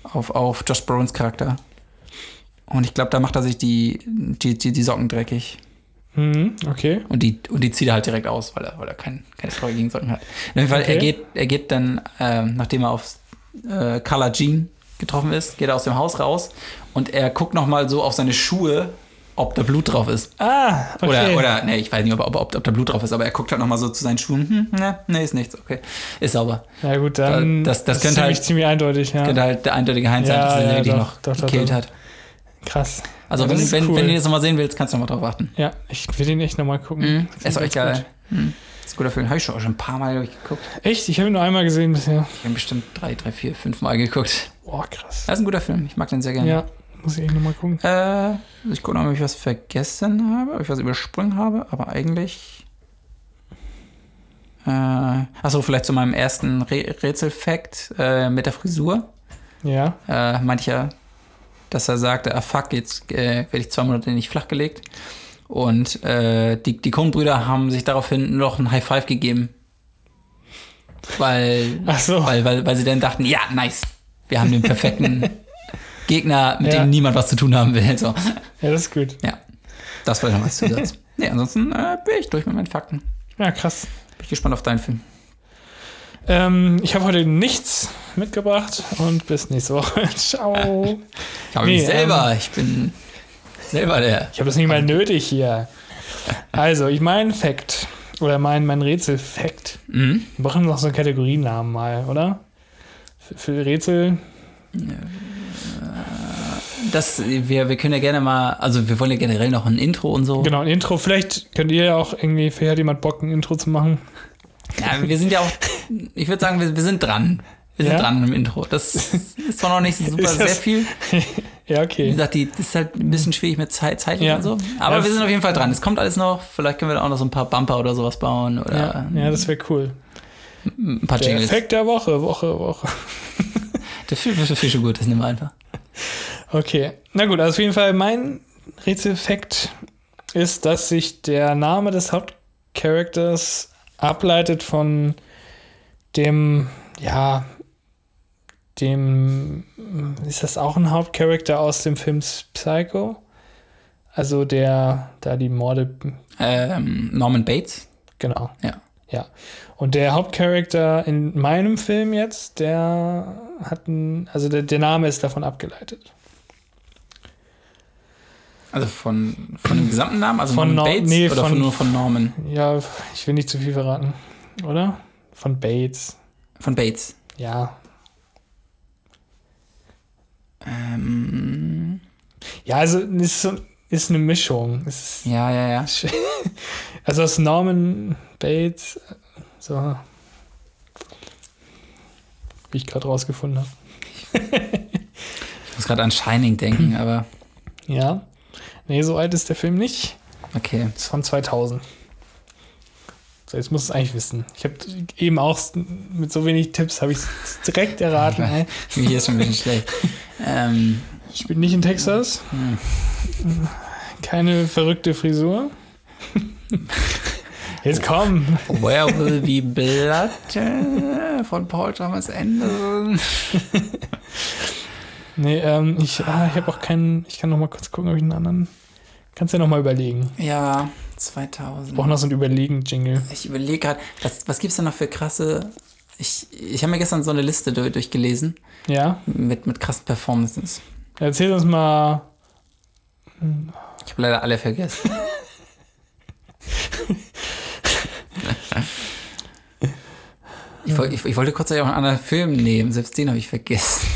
auf, auf Josh Brolins Charakter. Und ich glaube, da macht er sich die, die, die, die Socken dreckig. Mhm, okay. Und die, und die zieht er halt direkt aus, weil er, weil er kein, keine Treue gegen Socken hat. Auf jeden Fall, Okay. er, geht, er geht dann, ähm, nachdem er auf äh, Carla Jean getroffen ist, geht er aus dem Haus raus und er guckt nochmal so auf seine Schuhe, ob da Blut drauf ist. Ah, okay. Oder, oder, ne, ich weiß nicht, ob, ob, ob, ob da Blut drauf ist, aber er guckt halt nochmal so zu seinen Schuhen. Hm, ne, ne, ist nichts, okay. Ist sauber. ja, gut, dann. Das- das ist könnte ziemlich, halt- ziemlich eindeutig, ja. Könnte halt der eindeutige Heinz sein, Ja, dass er ja, wirklich doch, noch doch, gekillt doch. hat. Krass. Also, Ja, wenn, wenn, cool. wenn du das nochmal sehen willst, kannst du nochmal drauf warten. Ja, ich will den echt nochmal gucken. Mhm. Ist ganz geil. Mhm. Ist ein guter Film. Habe ich schon, schon ein paar Mal geguckt. Echt? Ich habe ihn nur einmal gesehen bisher. Ich habe bestimmt drei, drei, vier, fünf Mal geguckt. Boah, krass. Das ist ein guter Film. Ich mag den sehr gerne. Ja, muss ich echt nochmal gucken. Äh, ich gucke noch, ob ich was vergessen habe, ob ich was übersprungen habe, aber eigentlich. Äh, achso, vielleicht zu meinem ersten Re Rätselfakt äh, mit der Frisur. Ja. Äh, meinte ich ja, dass er sagte, ah fuck, jetzt äh, werde ich zwei Monate nicht flachgelegt. Und äh, die, die Coen-Brüder haben sich daraufhin noch ein High Five gegeben. Weil, so. weil, weil, weil sie dann dachten, ja, nice. Wir haben den perfekten [LAUGHS] Gegner, mit Ja. dem niemand was zu tun haben will. So. Ja, das ist gut. Ja, das war noch als Zusatz. [LAUGHS] nee, ansonsten äh, bin ich durch mit meinen Fakten. Ja, krass. Bin ich gespannt auf deinen Film. Ähm, ich habe heute nichts mitgebracht und bis nächste Woche. [LAUGHS] Ciao. Ich habe Nee, mich selber, ich bin selber der. Ich habe das nicht mal nötig hier. Also, ich mein Fact. Oder mein, mein Rätsel-Fact. Mhm. Wir brauchen noch so einen Kategoriennamen mal, oder? Für, für Rätsel. Das, wir, wir können ja gerne mal, also wir wollen ja generell noch ein Intro und so. Genau, ein Intro. Vielleicht könnt ihr ja auch irgendwie, vielleicht hat jemand Bock, ein Intro zu machen. Ja, wir sind ja auch, ich würde sagen, wir, wir sind dran. Wir sind Ja? dran im Intro. Das ist zwar noch nicht [LAUGHS] super sehr das- viel. [LAUGHS] Ja, Wie okay. gesagt, die, das ist halt ein bisschen schwierig mit Zeit, Zeitlich Ja. und so. Aber Ja, wir sind auf jeden Fall dran. Es kommt alles noch. Vielleicht können wir da auch noch so ein paar Bumper oder sowas bauen. Ja, Oder ja das wäre cool. ein paar Der Jingles. Fact der Woche, Woche, Woche. [LAUGHS] Der Film ist viel schon gut, das nehmen wir einfach. Okay. Na gut, also auf jeden Fall mein Rätselfakt ist, dass sich der Name des Hauptcharakters ableitet von dem, ja, dem, ist das auch ein Hauptcharakter aus dem Film Psycho? Also der, da die Morde. Ähm, Norman Bates. Genau. Ja. Ja. Und der Hauptcharakter in meinem Film jetzt, der hat ein, also der, der Name ist davon abgeleitet. Also von, von dem gesamten Namen? Also Von Norman Nor- Bates nee, oder von- nur von Norman? Ja, ich will nicht zu viel verraten, oder? Von Bates. Von Bates. Ja. Ähm, Ja, also ist, so, ist eine Mischung. Ist, ja, ja, ja. [LAUGHS] also aus Norman Bates, so wie ich gerade rausgefunden habe. Ich muss gerade an Shining denken, [CLEARS THROAT] aber Ja. Nee, so alt ist der Film nicht. okay. ist von 2000. So, jetzt muss es eigentlich wissen. Ich habe eben auch mit so wenig Tipps habe ich es direkt erraten. ey. Mir ist schon ein bisschen schlecht. Ähm, Spielt nicht in Texas. hm. Keine verrückte Frisur. Jetzt komm. Where will be blood von Paul Thomas Anderson. [LAUGHS] Nee, ähm, ich, ah, ich habe auch keinen. Ich kann noch mal kurz gucken, ob ich einen anderen. Kannst ja noch mal überlegen. Ja, Ich 2000. brauche noch so einen Überlegen-Jingle. Ich überlege gerade, was, was gibt es denn noch für krasse. Ich, ich habe mir gestern so eine Liste durch, durchgelesen Ja? mit, mit krassen Performances. Erzähl uns mal. Ich habe leider alle vergessen. [LAUGHS] Ich, ich, ich wollte kurz auch einen anderen Film nehmen, selbst den habe ich vergessen.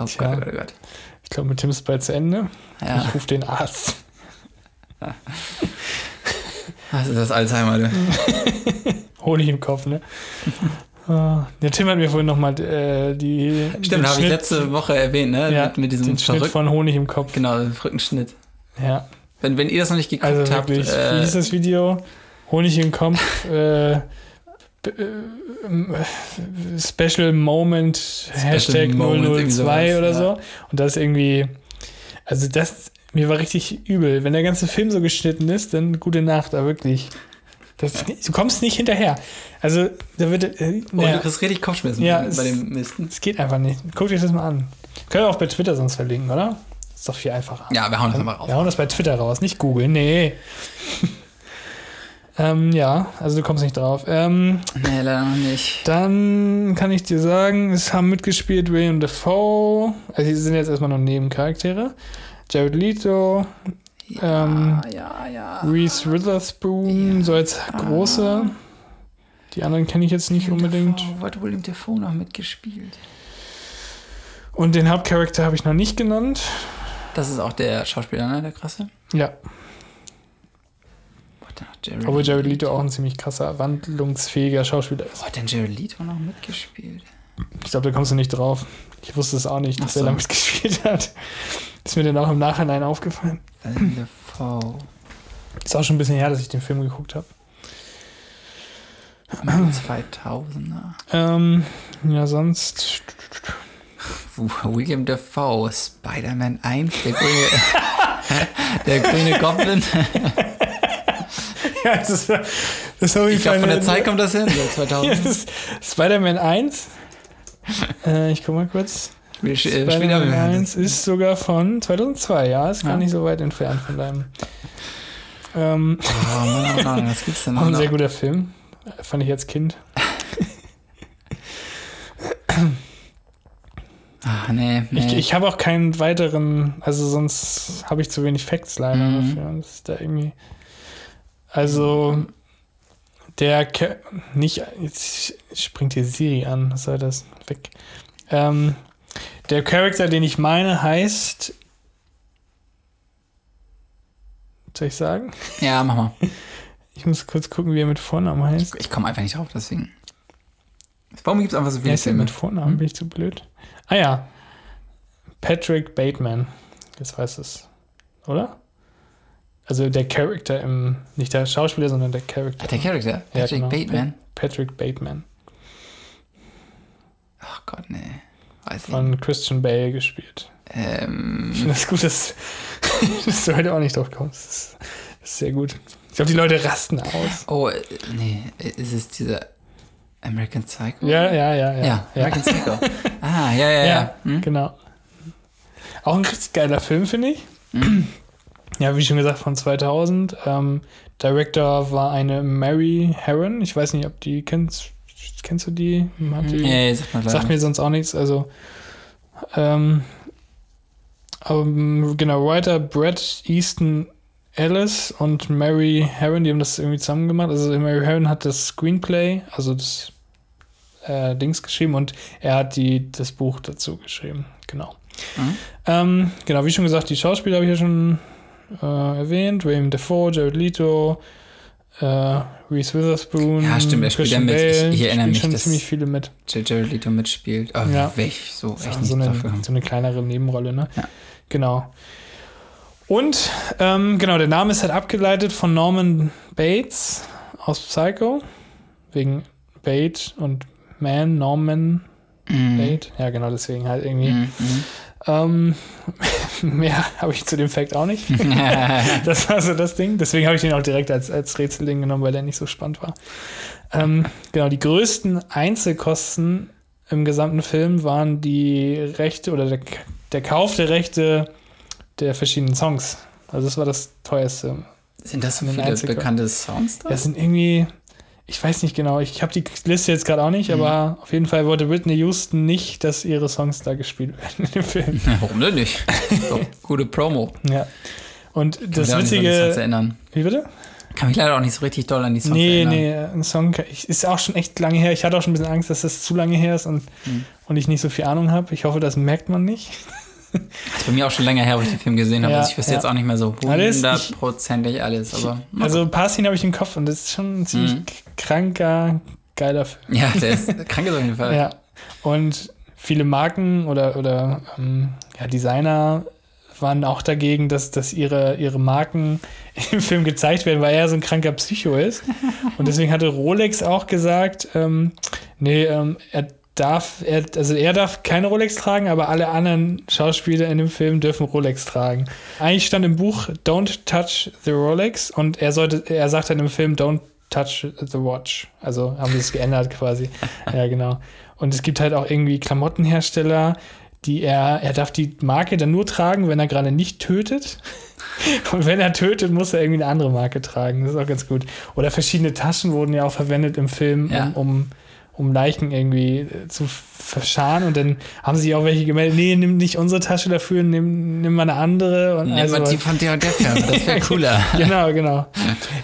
Oh Gott, oh Gott, oh Gott. Ich glaube, mit Tim ist bald zu Ende. Ja, Ich rufe den Arzt. [LAUGHS] das ist das Alzheimer. Du. [LAUGHS] Honig im Kopf, ne? Ah, Der Tim hat mir vorhin nochmal äh, die. Stimmt, habe ich letzte Woche erwähnt, ne? ja, mit, mit diesem den Schnitt von Honig im Kopf. genau, den verrückten Schnitt. Ja, Wenn, wenn ihr das noch nicht geguckt also habt, wirklich. Wie äh, hieß das Video? Honig im Kopf. äh, äh, Special Moment, Hashtag Moment, irgendwie 002 sowas, oder ja. so. Und das irgendwie. Also, das. Mir war richtig übel. Wenn der ganze Film so geschnitten ist, dann gute Nacht, aber wirklich. Das, du kommst nicht hinterher. Also, da wird. Äh, oh, du kriegst richtig Kopfschmerzen Ja, bei es- dem Misten. Es geht einfach nicht. Guckt euch das mal an. Können wir auch bei Twitter sonst verlinken, oder? Ist doch viel einfacher. Ja, wir hauen das mal raus. Wir hauen das bei Twitter raus, nicht googeln, nee. Ähm, ja, also du kommst nicht drauf. Ähm, Nee, leider noch nicht. dann kann ich dir sagen, es haben mitgespielt William Dafoe, also die sind jetzt erstmal noch Nebencharaktere. Jared Leto, ähm, ja, ja. Reese Witherspoon, so als große. Die anderen kenne ich jetzt nicht unbedingt. Wo hat William Defoe noch mitgespielt? Und den Hauptcharakter habe ich noch nicht genannt. Das ist auch der Schauspieler, ne? Der krasse. Ja, Wo hat denn noch Jared obwohl Jared Leto auch ein ziemlich krasser, wandlungsfähiger Schauspieler ist. Wo hat denn Jared Leto noch mitgespielt? Ich glaube, da kommst du nicht drauf. Ich wusste es auch nicht, dass so. er da mitgespielt hat. Ist mir dann auch im Nachhinein aufgefallen. Defoe. Ist auch schon ein bisschen her, dass ich den Film geguckt habe. 2000er. Ähm, ja, sonst. William Defoe, Spider-Man 1, der grüne, [LAUGHS] der grüne Goblin. [LAUGHS] ja, das ist, das auf jeden Ich glaube, von der Zeit kommt das hin, so [LAUGHS] Ja, 2000. das ist Spider-Man 1. äh, ich guck mal kurz. Spiel, äh, Spider-Man 1 ist sogar von 2002, ja. Ist gar Ja. nicht so weit entfernt von deinem. Ähm, Oh, Mann, oh Mann, was gibt's denn [LAUGHS] noch? ein sehr guter Film. Fand ich als Kind. Ach, [LAUGHS] nee, nee. Ich, ich habe auch keinen weiteren, also sonst habe ich zu wenig Facts leider Mhm. dafür. Das ist da irgendwie. Also, der Cha- nicht, jetzt springt hier Siri an, was soll das? Weg. Ähm, der Charakter, den ich meine, heißt. Soll ich sagen? ja, mach mal. Ich muss kurz gucken, wie er mit Vornamen heißt. Ich komme einfach nicht drauf, deswegen. Warum gibt es einfach so viele er Filme? mit Vornamen? Hm? Bin ich zu blöd? Ah ja. Patrick Bateman. Jetzt weiß es. Oder? Also der Charakter im, nicht der Schauspieler, sondern der Charakter. Ah, der Charakter, Ja, Patrick genau. Bateman. Patrick Bateman. Ach Gott, nee. Weiß ich nicht. Von Christian Bale gespielt. Ähm, Ich finde das gut, dass, [LAUGHS] dass du heute auch nicht drauf kommst. Das ist, das ist sehr gut. Ich glaube, die Leute rasten aus. oh, äh, nee, ist es dieser American Psycho? Ja, ja, ja, ja. Ja, American Psycho. [LAUGHS] Ah, ja, ja, ja. Ja, Hm? genau. Auch ein richtig geiler Film, finde ich. Mhm. Ja, wie schon gesagt, von 2000. Ähm, Director war eine Mary Herron. Ich weiß nicht, ob die kennst. Kennst du die? Hat die Nee, sag mal sagt mir sonst auch nichts. Also, ähm, ähm, genau, Writer Brett Easton Ellis und Mary Herron, die haben das irgendwie zusammen gemacht. Also, Mary Herron hat das Screenplay, also das äh, Dings geschrieben und er hat die, das Buch dazu geschrieben. Genau. Mhm. Ähm, genau, wie schon gesagt, die Schauspieler habe ich ja schon äh, erwähnt. William Defoe, Jared Leto, äh, Reese Witherspoon. Ja, stimmt, er spielt ja mit. Ich- Bale, ich erinnere spielen mich, schon dass- ziemlich viele mit. Jared Leto mitspielt. Oh, Ja. ja. ich so echt auch nicht so eine, so eine kleinere Nebenrolle, ne? Ja. Genau. Und ähm, genau, der Name ist halt abgeleitet von Norman Bates aus Psycho. Wegen Bate und Man, Norman Mhm. Bate. Ja, genau, deswegen halt irgendwie. Mhm. mhm. Ähm, [LAUGHS] mehr habe ich zu dem Fact auch nicht. [LAUGHS] das war so das Ding. Deswegen habe ich den auch direkt als, als Rätselding genommen, weil der nicht so spannend war. Ähm, genau, die größten Einzelkosten im gesamten Film waren die Rechte oder der, der Kauf der Rechte der verschiedenen Songs. Also das war das teuerste. Sind das so viele bekannte Songs da? Das sind irgendwie, ich weiß nicht genau, ich habe die Liste jetzt gerade auch nicht, Mhm. aber auf jeden Fall wollte Whitney Houston nicht, dass ihre Songs da gespielt werden in dem Film. [LAUGHS] Warum denn nicht? [LAUGHS] Doch, gute Promo. Ja. Und Kann das nicht so Witzige. erinnern. Wie bitte? Kann mich leider auch nicht so richtig doll an die Songs Nee, erinnern. nee, ein Song ich- ist auch schon echt lange her. Ich hatte auch schon ein bisschen Angst, dass das zu lange her ist und, Mhm. und ich nicht so viel Ahnung habe. Ich hoffe, das merkt man nicht. [LAUGHS] Das ist bei mir auch schon länger her, wo ich den Film gesehen habe. Ja, also ich wüsste ja. jetzt auch nicht mehr so hundertprozentig alles. Aber Also ein paar Szenen habe ich im Kopf und das ist schon ein ziemlich Mhm. kranker, geiler Film. ja, [LAUGHS] der ist krank ist auf jeden Fall. Ja. Und viele Marken oder, oder ähm, ja, Designer waren auch dagegen, dass, dass ihre, ihre Marken [LAUGHS] im Film gezeigt werden, weil er so ein kranker Psycho ist. Und deswegen hatte Rolex auch gesagt, ähm, nee, ähm, er darf, er, also er darf keine Rolex tragen, aber alle anderen Schauspieler in dem Film dürfen Rolex tragen. Eigentlich stand im Buch Don't touch the Rolex und er sollte, er sagt dann im Film Don't touch the watch. Also haben sie es geändert [LAUGHS] quasi. ja, genau. Und es gibt halt auch irgendwie Klamottenhersteller, die er, er darf die Marke dann nur tragen, wenn er gerade nicht tötet. [LAUGHS] Und wenn er tötet, muss er irgendwie eine andere Marke tragen. Das ist auch ganz gut. Oder verschiedene Taschen wurden ja auch verwendet im Film, Ja. um, um, um Leichen irgendwie äh, zu verscharen. Und dann haben sich auch welche gemeldet, nee, nimm nicht unsere Tasche dafür, nimm, nimm mal eine andere. Und Nimm also, die von der und der Firma, das wäre [LAUGHS] cooler. genau, genau.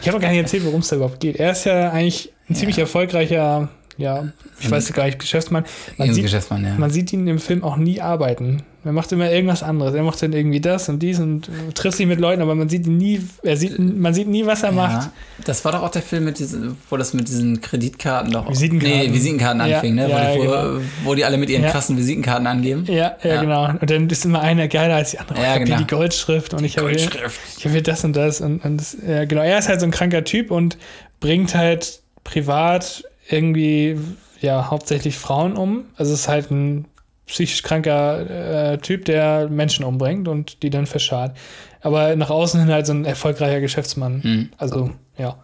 Ich habe auch gar nicht erzählt, worum es da überhaupt geht. Er ist ja eigentlich ein ziemlich erfolgreicher, ja, ich weiß gar nicht, Geschäftsmann. Man sieht, Geschäftsmann, ja. man sieht ihn im Film auch nie arbeiten. Er macht immer irgendwas anderes. Er macht dann irgendwie das und dies und trifft sich mit Leuten, aber man sieht nie, er sieht, man sieht nie, was er macht. Ja, das war doch auch der Film, mit diesen, wo das mit diesen Kreditkarten doch. Visitenkarten. Nee, Visitenkarten Ja, anfing, ne? ja, wo, die, wo, genau. wo die alle mit ihren krassen Visitenkarten angeben. Ja, ja, genau. Und dann ist immer einer geiler als die andere. Ja, ich genau. die Goldschrift und ich habe hier, Goldschrift. ich habe hier das und das. Und, und das, ja, genau, er ist halt so ein kranker Typ und bringt halt privat irgendwie ja hauptsächlich Frauen um. Also es ist halt ein psychisch kranker äh, Typ, der Menschen umbringt und die dann verscharrt. Aber nach außen hin halt so ein erfolgreicher Geschäftsmann. Mhm. Also, ja.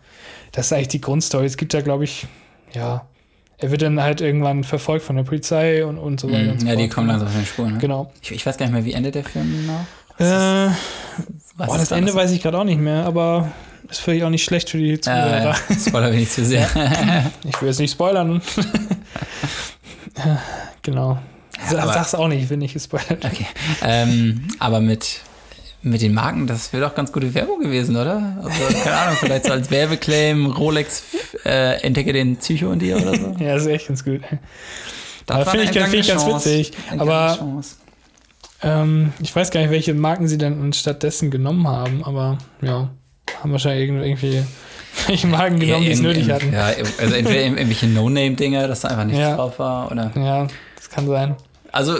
Das ist eigentlich die Grundstory. Es gibt da, glaube ich, ja, er wird dann halt irgendwann verfolgt von der Polizei und, und so weiter. und Mhm. so Ja, die kommen langsam auf den Spuren. Ne? Genau. Ich, ich weiß gar nicht mehr, wie endet der Film noch. Äh, boah, das da Ende weiß ich gerade auch nicht mehr, aber ist vielleicht auch nicht schlecht für die Ja, Zuhörer. ja. [LAUGHS] Spoiler bin ich zu sehr. Ich will jetzt nicht spoilern. [LAUGHS] genau. Ja, aber- Sag's auch nicht, wenn nicht gespoilert. Okay. Ähm, aber mit, mit den Marken, das wäre doch ganz gute Werbung gewesen, oder? Also, keine Ahnung, vielleicht so als Werbeclaim, Rolex äh, entdecke den Psycho in dir oder so. [LAUGHS] Ja, das ist echt ganz gut. Das finde ich, find ich ganz witzig. Aber ähm, ich weiß gar nicht, welche Marken sie dann stattdessen genommen haben, aber ja, haben wahrscheinlich irgend- irgendwie welche Marken genommen, die es Ja, nötig hatten. Ja, also entweder irgendwelche No-Name-Dinger, dass da einfach nichts Ja. drauf war, oder. Ja, das kann sein. Also,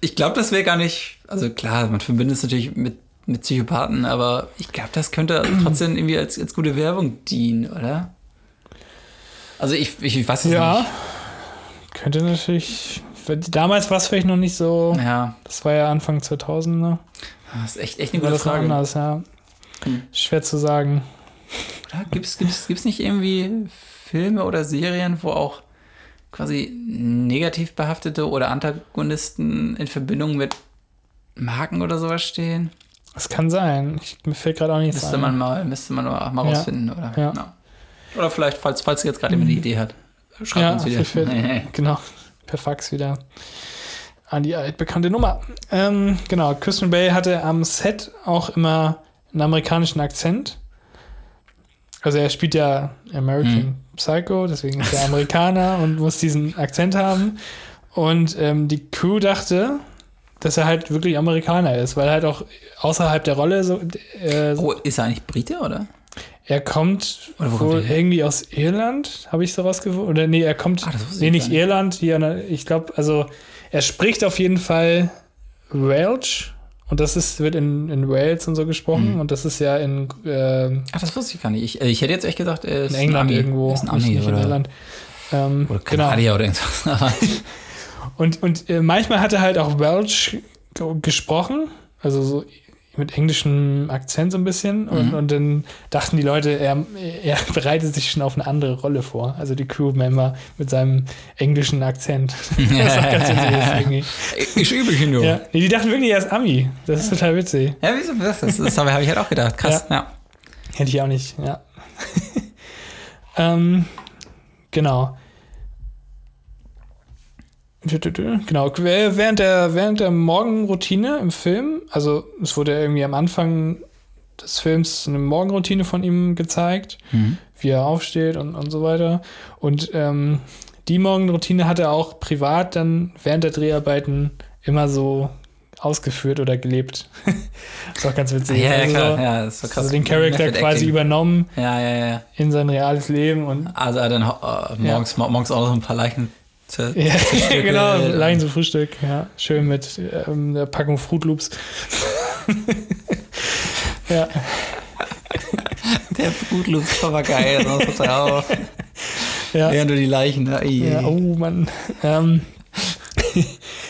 ich glaube, das wäre gar nicht. Also klar, man verbindet es natürlich mit, mit Psychopathen, aber ich glaube, das könnte [CLEARS THROAT] trotzdem irgendwie als, als gute Werbung dienen, oder? Also ich, ich, ich weiß es Ja, nicht. könnte natürlich damals war es vielleicht noch nicht so. Ja. Das war ja Anfang 2000, ne? Das ist echt, echt eine gute Frage. anders, ja. Hm. Schwer zu sagen. Gibt es gibt's, gibt's nicht irgendwie Filme oder Serien, wo auch quasi negativ behaftete oder Antagonisten in Verbindung mit Marken oder sowas stehen? Das kann sein. Ich, mir fällt gerade auch nichts Müsste ein. man mal, müsste man mal, mal Ja. rausfinden, oder? Ja. Oder vielleicht, falls, falls ihr jetzt gerade jemand eine Idee hat, schreibt Ja, uns wieder. vielleicht- [LAUGHS] Genau, per Fax wieder an die altbekannte Nummer. Ähm, genau, Christian Bale hatte am Set auch immer einen amerikanischen Akzent. Also er spielt ja American Psycho, deswegen ist er Amerikaner und muss diesen Akzent haben. Und ähm, die Crew dachte, dass er halt wirklich Amerikaner ist, weil er halt auch außerhalb der Rolle so, äh, oh, ist er eigentlich Brite, oder? er kommt wohl irgendwie aus Irland, habe ich so rausgefunden. Oder nee, er kommt, wusste nee, ich nicht. Irland, hier, ich glaube, also er spricht auf jeden Fall Welsh und das ist, wird in, in Wales und so gesprochen Mhm. und das ist ja in, äh, Ach, das wusste ich gar nicht. Ich, äh, ich hätte jetzt echt gedacht, ist in England Ami. irgendwo, Ist ein Ami, nicht in oder, Irland. Ähm, oder genau. Kanadier oder irgendwas. [LAUGHS] Und, und äh, manchmal hat er halt auch Welsh ge- gesprochen, also so mit englischem Akzent so ein bisschen. Und, Mhm. und dann dachten die Leute, er, er [LAUGHS] bereitet sich schon auf eine andere Rolle vor. Also die Crewmember mit seinem englischen Akzent. [LAUGHS] das ist ganz witzig ist [LAUGHS] irgendwie. ich übe ihn nur. Ja, nee, die dachten wirklich, er ist Ami. Das ist total witzig. Ja, wieso das? Das, das habe ich halt auch gedacht. Krass, ja. Hätte ich auch nicht, ja. ähm, genau. Genau, während der, während der Morgenroutine im Film, also es wurde irgendwie am Anfang des Films eine Morgenroutine von ihm gezeigt, Mhm. wie er aufsteht und, und so weiter. Und ähm, die Morgenroutine hat er auch privat dann während der Dreharbeiten immer so ausgeführt oder gelebt. [LAUGHS] ist auch ganz witzig. Ja, ja, Also klar. Ja, das ist so krass. also den Charakter quasi Acting. übernommen Ja, ja, ja. in sein reales Leben und Also er dann äh, morgens, morgens auch noch ein paar Leichen zu, ja, [LAUGHS] genau, Leichen zum Frühstück, ja, schön mit ähm, der Packung Fruit Loops. [LAUGHS] ja, Der Foodloop war geil. Das ja, Ja, nur die Leichen. Ne? Ei, ja, oh Mann. Ähm,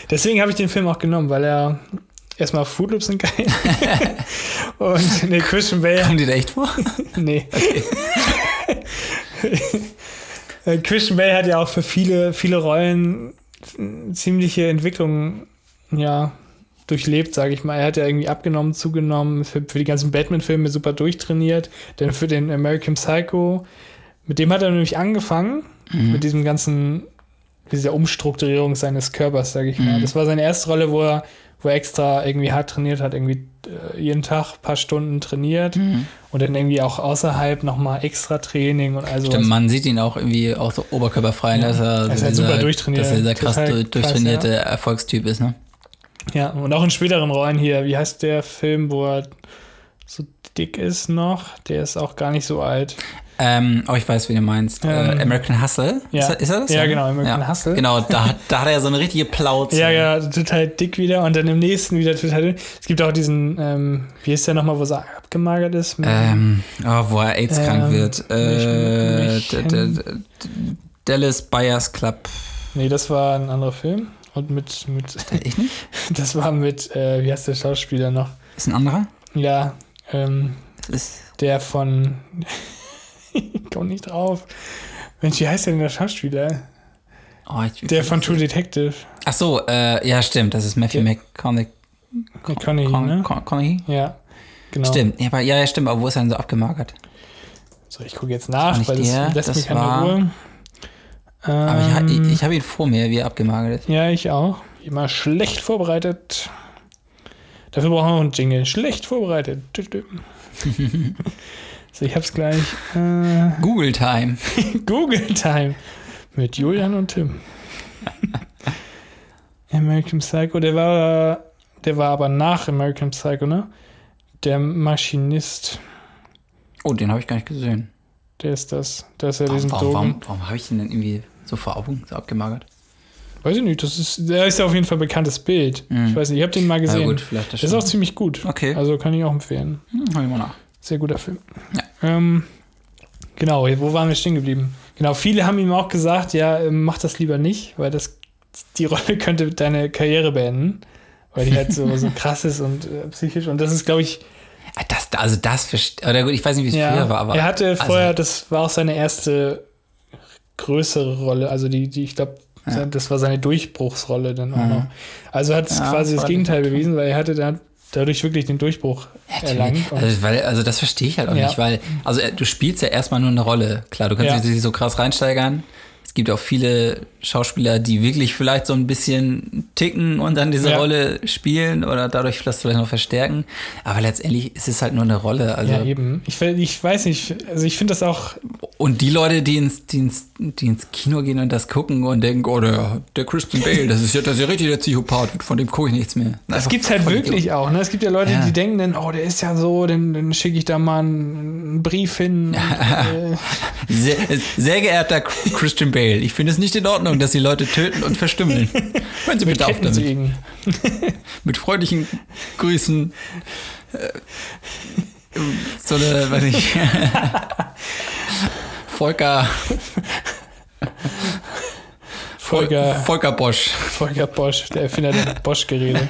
deswegen habe ich den Film auch genommen, weil er erstmal Fruit Loops sind geil [LAUGHS] und nee, Christian Bale Kommen die da echt vor? Nee. Äh, Christian Bale hat ja auch für viele, viele Rollen ziemliche Entwicklungen, ja, durchlebt, sage ich mal. Er hat ja irgendwie abgenommen, zugenommen, für, für die ganzen Batman-Filme super durchtrainiert. Denn für den American Psycho, mit dem hat er nämlich angefangen, mit diesem ganzen, dieser Umstrukturierung seines Körpers, sage ich mal. Mhm. Das war seine erste Rolle, wo er, wo er extra irgendwie hart trainiert hat, irgendwie äh, jeden Tag ein paar Stunden trainiert Mhm. und dann irgendwie auch außerhalb nochmal extra Training und also Stimmt, man sieht ihn auch irgendwie auch so oberkörperfrei, Ja. dass er, Er ist halt dieser- super durchtrainiert. Dass er dieser krass krass, durchtrainierte Erfolgstyp ist, ne? Ja, und auch in späteren Rollen hier, wie heißt der Film, wo er so dick ist noch? Der ist auch gar nicht so alt. Ähm, oh, ich weiß, wie du meinst. Ähm, äh, American Hustle? ja. Ist, er, ist er das? Ja, genau, American ja. Hustle. Genau, da, hat- da hat er ja so eine richtige Plauze. Ja, ja, total dick wieder und dann im nächsten wieder total dünn. Es gibt auch diesen, ähm, wie ist der nochmal, wo er abgemagert ist? Ähm, oh, wo er AIDS-krank Ähm, wird. Äh, Dallas Buyers Club. nee, das war ein anderer Film. Und mit, mit Ich nicht? [LAUGHS] das war mit, äh, wie heißt der Schauspieler noch? Ist ein anderer? Ja, ähm, der von, ich [LAUGHS] komm nicht drauf. Mensch, wie heißt der denn der Schauspieler? Oh, ich, Der von True Detective. Ach so, äh, ja, stimmt. Das ist Matthew Ja. McConaughey. McConaughey, Con- ne? Con- Conaughey? Ja, genau. Stimmt. Ja, aber, ja, stimmt. Aber wo ist er denn so abgemagert? So, ich gucke jetzt nach, weil das der, lässt das mir keine war- Ruhe. Aber ich, ha- Ähm, ich, ich habe ihn vor mir, wie er abgemagert ist. Ja, ich auch. Immer schlecht vorbereitet. Dafür brauchen wir noch einen Jingle. Schlecht vorbereitet. [LAUGHS] So, ich hab's gleich. Äh, Google Time. [LAUGHS] Google Time mit Julian und Tim. [LAUGHS] American Psycho, der war, der war aber nach American Psycho, ne? Der Maschinist, Oh, den habe ich gar nicht gesehen. der ist das. Da ist ja Warum, diesen warum, warum, warum habe ich ihn denn irgendwie so vor Augen, so abgemagert? Weiß ich nicht, das ist, der ist ja auf jeden Fall ein bekanntes Bild. Mhm. Ich weiß nicht, ich habe den mal gesehen. gut, vielleicht das der ist auch ziemlich gut. Okay. Also kann ich auch empfehlen. Hm, hol ich mal nach. Sehr guter Film. Ja. Ähm, genau, wo waren wir stehen geblieben? Genau, viele haben ihm auch gesagt, ja, ähm, mach das lieber nicht, weil das die Rolle [LAUGHS] könnte deine Karriere beenden, weil die halt so, [LAUGHS] so krass ist und äh, psychisch. Und das ist, glaube ich. Ah, das, also das, oder gut, ich weiß nicht, wie es ja, früher war, aber. Er hatte vorher, also, das war auch seine erste größere Rolle, also die, die ich glaube, ja. das war seine Durchbruchsrolle dann auch mhm. noch. Also hat es ja, quasi das, das Gegenteil bewiesen, weil er hatte dann dadurch wirklich den Durchbruch ja, erlangt. Also, weil, also das verstehe ich halt auch ja. nicht, weil, also du spielst ja erstmal nur eine Rolle. Klar, du kannst ja. dich so krass reinsteigern. Es gibt auch viele Schauspieler, die wirklich vielleicht so ein bisschen ticken und dann diese ja. Rolle spielen oder dadurch vielleicht noch verstärken. Aber letztendlich ist es halt nur eine Rolle. Also ja, eben. Ich, ich weiß nicht, also ich finde das auch. Und die Leute, die ins, die, ins, die ins Kino gehen und das gucken und denken, oh, der, der Christian Bale, das ist ja, das ist ja richtig der Psychopath, von dem gucke ich nichts mehr. Das gibt es halt wirklich auch. Ne? Es gibt ja Leute, ja. die denken dann, oh, der ist ja so, dann, dann schicke ich da mal einen Brief hin. [LAUGHS] Äh. sehr, sehr geehrter Christian Bale, ich finde es nicht in Ordnung, dass die Leute töten und verstümmeln. Hören Sie bitte auf damit. [LAUGHS] Mit freundlichen Grüßen. Äh, so eine, weiß ich. [LAUGHS] Volker. Volker. Volker Bosch. Volker Bosch, der Erfinder der Bosch-Geräte.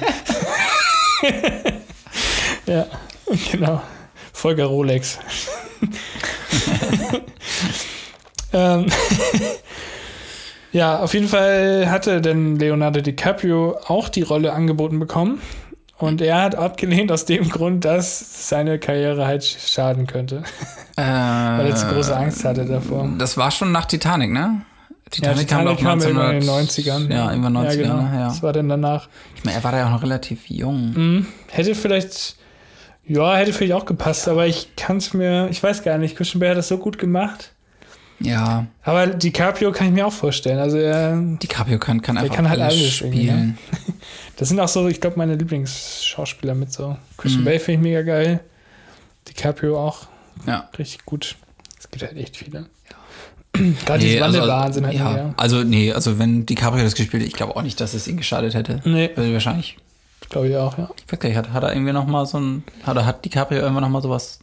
[LAUGHS] ja, genau. Volker Rolex. ähm, ja, auf jeden Fall hatte denn Leonardo DiCaprio auch die Rolle angeboten bekommen. Und er hat abgelehnt aus dem Grund, dass seine Karriere halt schaden könnte. Äh, Weil er zu große Angst hatte davor. Das war schon nach Titanic, ne? Titanic, ja, Titanic kam, kam in den 90ern. Ja, in den 90ern, ja, genau. Ne? ja. Das war dann danach. Ich meine, er war da ja auch noch relativ jung. Mhm. Hätte vielleicht, ja, hätte vielleicht auch gepasst, aber ich kann es mir, ich weiß gar nicht, Christian Bale hat das so gut gemacht. Ja. Aber DiCaprio kann ich mir auch vorstellen. Also er, DiCaprio kann, kann einfach kann halt alles, alles ne? spielen. Ne? [LAUGHS] Das sind auch so, ich glaube, meine Lieblingsschauspieler mit so. Christian mhm. Bale finde ich mega geil. DiCaprio auch. Ja. Richtig gut. Es gibt halt echt viele. Ja. Gerade nee, diese also, Wandelwahnsinn halt. Ja, mega. also nee, also wenn DiCaprio das gespielt hätte, ich glaube auch nicht, dass es ihn geschadet hätte. Nee. Also wahrscheinlich. Glaube ich auch, ja. Ich weiß gar nicht, hat, hat er irgendwie noch mal so ein, hat, hat DiCaprio irgendwann noch mal sowas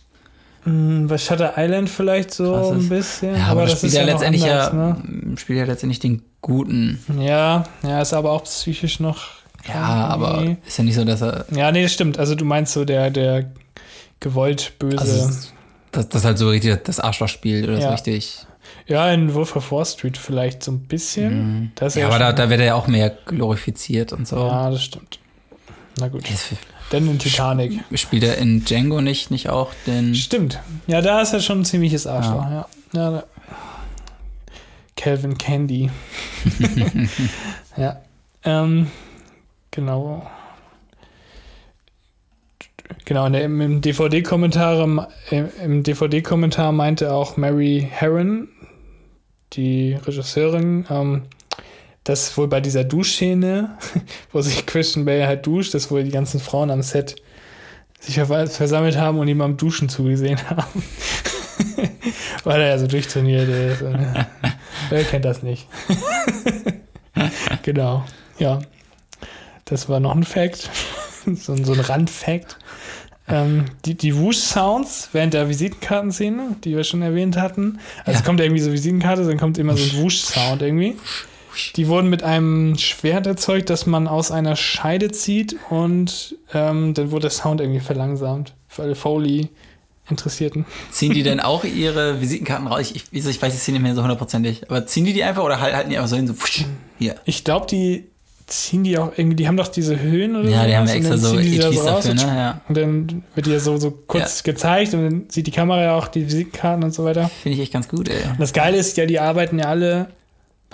bei Shutter Island vielleicht so Krasses. ein bisschen. Ja, aber, aber das, spielt ja, ja letztendlich anders, ja, ne? spielt ja letztendlich den Guten. Ja, ja, ist aber auch psychisch noch. Ja, aber ist ja nicht so, dass er. Ja, nee, das stimmt. Also du meinst so der, der gewollt böse. Also, dass das halt so richtig das Arschloch spielt oder ja. so richtig. Ja, in Wolf of Wall Street vielleicht so ein bisschen. Mhm. ja, aber da, da wird er ja auch mehr glorifiziert und so. Ja, das stimmt. Na gut. Denn in Titanic. Spielt er in Django nicht, nicht auch den. Stimmt. Ja, da ist er schon ein ziemliches Arschloch, ja. ja. ja Calvin Candy. [LAUGHS] ja. Ähm, genau. Genau, im DVD-Kommentar im DVD-Kommentar meinte auch Mary Herron, die Regisseurin, ähm, dass wohl bei dieser Duschszene, [LAUGHS] wo sich Christian Bale halt duscht, dass wohl die ganzen Frauen am Set sich versammelt haben und ihm am Duschen zugesehen haben. [LAUGHS] Weil er ja so durchtrainiert ist. [LAUGHS] Wer kennt das nicht? genau, ja. Das war noch ein Fact. so, so ein Randfact. Ähm, die die Wush-Sounds während der Visitenkartenszene, die wir schon erwähnt hatten. Also ja. kommt irgendwie so Visitenkarte, dann kommt immer so ein Wush-Sound irgendwie. Die wurden mit einem Schwert erzeugt, das man aus einer Scheide zieht und ähm, dann wurde der Sound irgendwie verlangsamt. Für alle Foley-Interessierten. Ziehen die denn [LAUGHS] auch ihre Visitenkarten raus? Ich, ich, ich weiß jetzt hier nicht mehr so hundertprozentig. Aber ziehen die die einfach oder halten die einfach so hin, so hier? Ich glaube, die ziehen die auch irgendwie, die haben doch diese Höhen oder Ja, die haben extra so ETs so dafür, ne? Ja. Und dann wird die ja so, so kurz ja. gezeigt und dann sieht die Kamera ja auch die Visitenkarten und so weiter. Finde ich echt ganz gut, ey. Und das Geile ist ja, die arbeiten ja alle